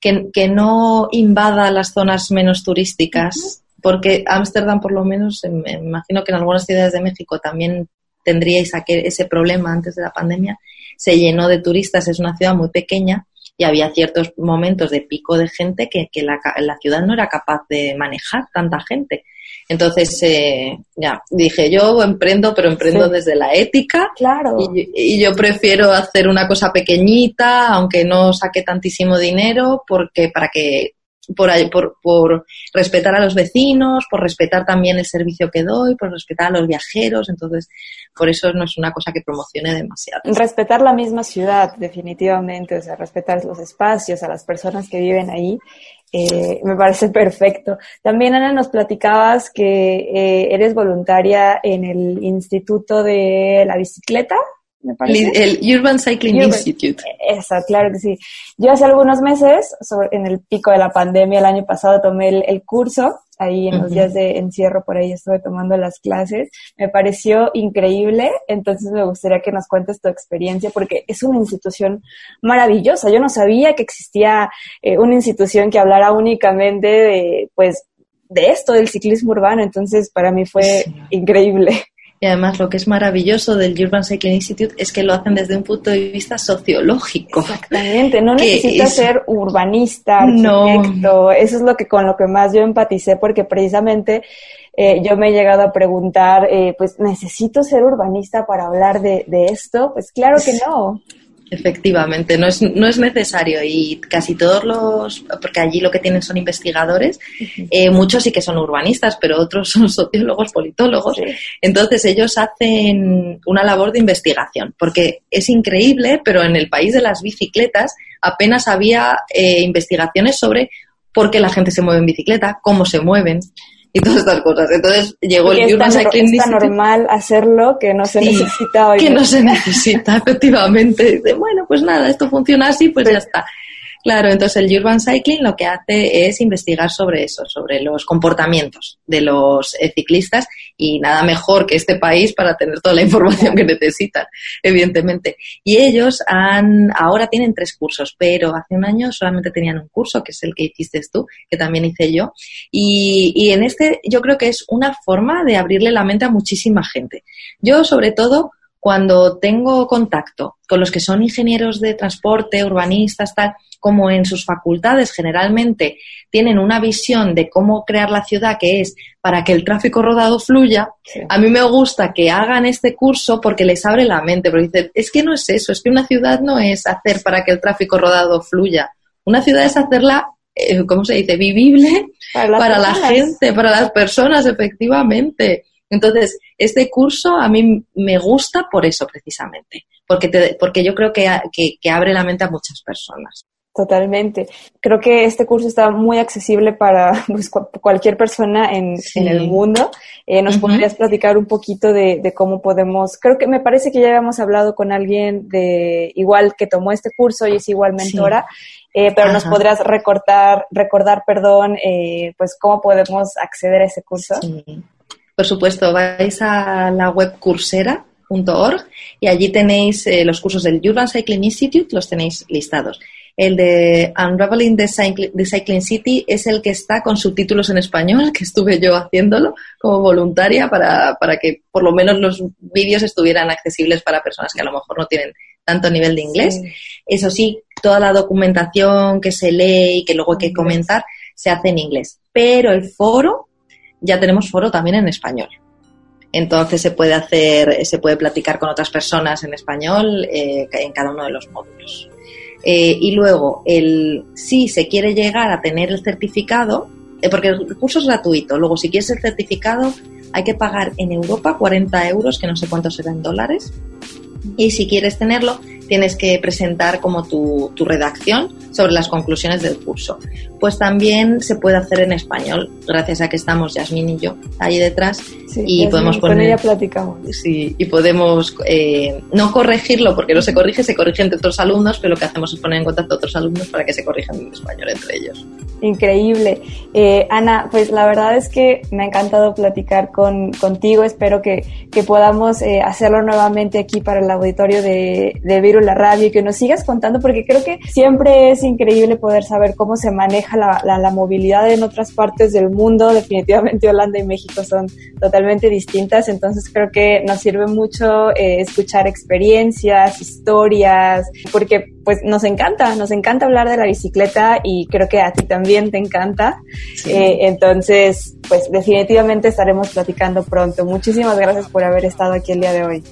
Que, que, no invada las zonas menos turísticas, porque Ámsterdam por lo menos, me imagino que en algunas ciudades de México también tendríais ese problema antes de la pandemia, se llenó de turistas, es una ciudad muy pequeña y había ciertos momentos de pico de gente que, que la, la, ciudad no era capaz de manejar tanta gente. Entonces, eh, ya, dije, yo emprendo, pero emprendo desde la ética. Claro. Y, y, yo prefiero hacer una cosa pequeñita, aunque no saque tantísimo dinero, porque para que por, por, por, respetar a los vecinos, por respetar también el servicio que doy, por respetar a los viajeros. Entonces, por eso no es una cosa que promocione demasiado. Respetar la misma ciudad, definitivamente, o sea, respetar los espacios, a las personas que viven ahí. Eh, me parece perfecto. También, Ana, nos platicabas que eh, eres voluntaria en el Instituto de la Bicicleta el Urban Cycling Institute. Esa, claro que sí. Yo hace algunos meses, en el pico de la pandemia el año pasado, tomé el, curso, ahí en los días de encierro, por ahí estuve tomando las clases. Me pareció increíble, entonces me gustaría que nos cuentes tu experiencia, porque es una institución maravillosa. Yo no sabía que existía eh, una institución que hablara únicamente de, pues, de esto, del ciclismo urbano, entonces para mí fue increíble. Y además lo que es maravilloso del Urban Cycling Institute es que lo hacen desde un punto de vista sociológico. Exactamente, no <laughs> necesitas ser urbanista, arquitecto, eso es lo que con lo que más yo empaticé porque precisamente eh, yo me he llegado a preguntar, eh, pues necesito ser urbanista para hablar de, de esto, pues claro que no. Efectivamente, no es, no es necesario y casi todos los, porque allí lo que tienen son investigadores, eh, muchos sí que son urbanistas, pero otros son sociólogos, politólogos. Entonces ellos hacen una labor de investigación, porque es increíble, pero en el país de las bicicletas apenas había eh, investigaciones sobre por qué la gente se mueve en bicicleta, cómo se mueven, y todas estas cosas. Entonces llegó el Urban Cycling Es tan normal hacerlo que no se necesita hoy. Que no se <laughs> necesita, efectivamente. bueno, pues nada, esto funciona así, pues ya está. Claro, entonces el Urban Cycling lo que hace es investigar sobre eso, sobre los comportamientos de los eh, ciclistas y nada mejor que este país para tener toda la información que necesitan, evidentemente. Y ellos han, ahora tienen tres cursos, pero hace un año solamente tenían un curso, que es el que hiciste tú, que también hice yo. Y, y en este yo creo que es una forma de abrirle la mente a muchísima gente. Yo sobre todo cuando tengo contacto con los que son ingenieros de transporte, urbanistas, tal, como en sus facultades generalmente tienen una visión de cómo crear la ciudad que es para que el tráfico rodado fluya, a mí me gusta que hagan este curso porque les abre la mente, porque dicen, es que no es eso, es que una ciudad no es hacer para que el tráfico rodado fluya, una ciudad es hacerla eh, ¿cómo se dice? Vivible para, la gente, para las personas, efectivamente. Entonces, este curso a mí me gusta por eso precisamente, porque, porque yo creo que, que, abre la mente a muchas personas. Totalmente. Creo que este curso está muy accesible para <laughs> pues, cualquier persona en, el mundo. Eh, ¿Nos podrías platicar un poquito de, cómo podemos? Creo que me parece que ya habíamos hablado con alguien de igual que tomó este curso y es igual mentora, eh, pero nos podrías recortar, recordar, perdón, eh, pues cómo podemos acceder a ese curso. Sí. Por supuesto, vais a la web cursera.org y allí tenéis eh, los cursos del Urban Cycling Institute, los tenéis listados. El de Unraveling the Cycling, City es el que está con subtítulos en español, que estuve yo haciéndolo como voluntaria para, para que por lo menos los vídeos estuvieran accesibles para personas que a lo mejor no tienen tanto nivel de inglés. Eso sí, toda la documentación que se lee y que luego hay que comentar se hace en inglés. Pero el foro ya tenemos foro también en español. Entonces se puede hacer, se puede platicar con otras personas en español eh, en cada uno de los módulos. Eh, y luego, el, si se quiere llegar a tener el certificado, eh, porque el curso es gratuito, luego si quieres el certificado hay que pagar en Europa 40 euros, que no sé cuántos serán dólares, y si quieres tenerlo tienes que presentar como tu, tu redacción sobre las conclusiones del curso. Pues también se puede hacer en español, gracias a que estamos Yasmin y yo ahí detrás y podemos poner... Con ella platicamos. Sí, y podemos eh, no corregirlo porque no se corrige, se corrige entre otros alumnos, pero lo que hacemos es poner en contacto a otros alumnos para que se corrijan en español entre ellos. Increíble. Eh, Ana, pues la verdad es que me ha encantado platicar con, contigo. Espero que, que podamos eh, hacerlo nuevamente aquí para el auditorio de, de Virula Radio y que nos sigas contando, porque creo que siempre es increíble poder saber cómo se maneja la, la, movilidad en otras partes del mundo. <laughs> Definitivamente Holanda y México son totalmente distintas, entonces creo que nos sirve mucho eh, escuchar experiencias, historias, porque pues nos encanta, nos encanta hablar de la bicicleta y creo que a ti también te encanta. Eh, entonces, pues definitivamente estaremos platicando pronto. Muchísimas gracias por haber estado aquí el día de hoy.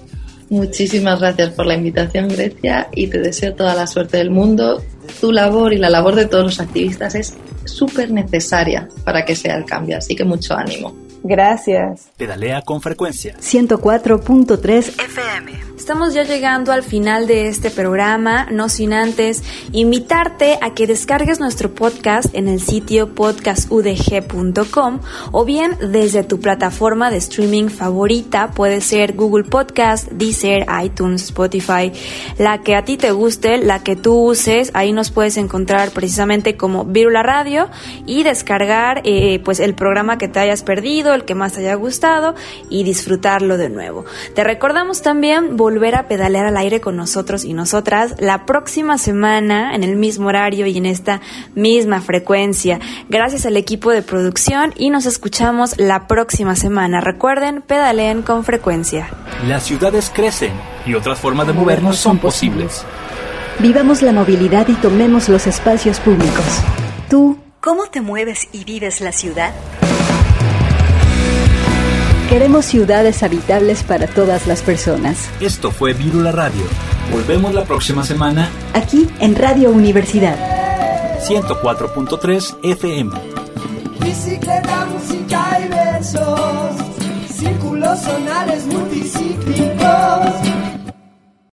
Muchísimas gracias por la invitación, Grecia, y te deseo toda la suerte del mundo. Tu labor y la labor de todos los activistas es súper necesaria para que sea el cambio, así que mucho ánimo. Gracias. Pedalea con frecuencia. 104.3 FM. Estamos ya llegando al final de este programa, no sin antes invitarte a que descargues nuestro podcast en el sitio podcastudg.com o bien desde tu plataforma de streaming favorita, puede ser Google Podcast, Deezer, iTunes, Spotify, la que a ti te guste, la que tú uses, ahí nos puedes encontrar precisamente como Virula Radio y descargar eh, pues el programa que te hayas perdido, el que más te haya gustado y disfrutarlo de nuevo. Te recordamos también volver a pedalear al aire con nosotros y nosotras la próxima semana en el mismo horario y en esta misma frecuencia. Gracias al equipo de producción y nos escuchamos la próxima semana. Recuerden, pedaleen con frecuencia. Las ciudades crecen y otras formas de movernos son posibles. Vivamos la movilidad y tomemos los espacios públicos. ¿Tú cómo te mueves y vives la ciudad? Queremos ciudades habitables para todas las personas. Esto fue Virula Radio. Volvemos la próxima semana. Aquí en Radio Universidad. 104.3 FM. Bicicleta, música y besos. Círculos sonales multicíclicos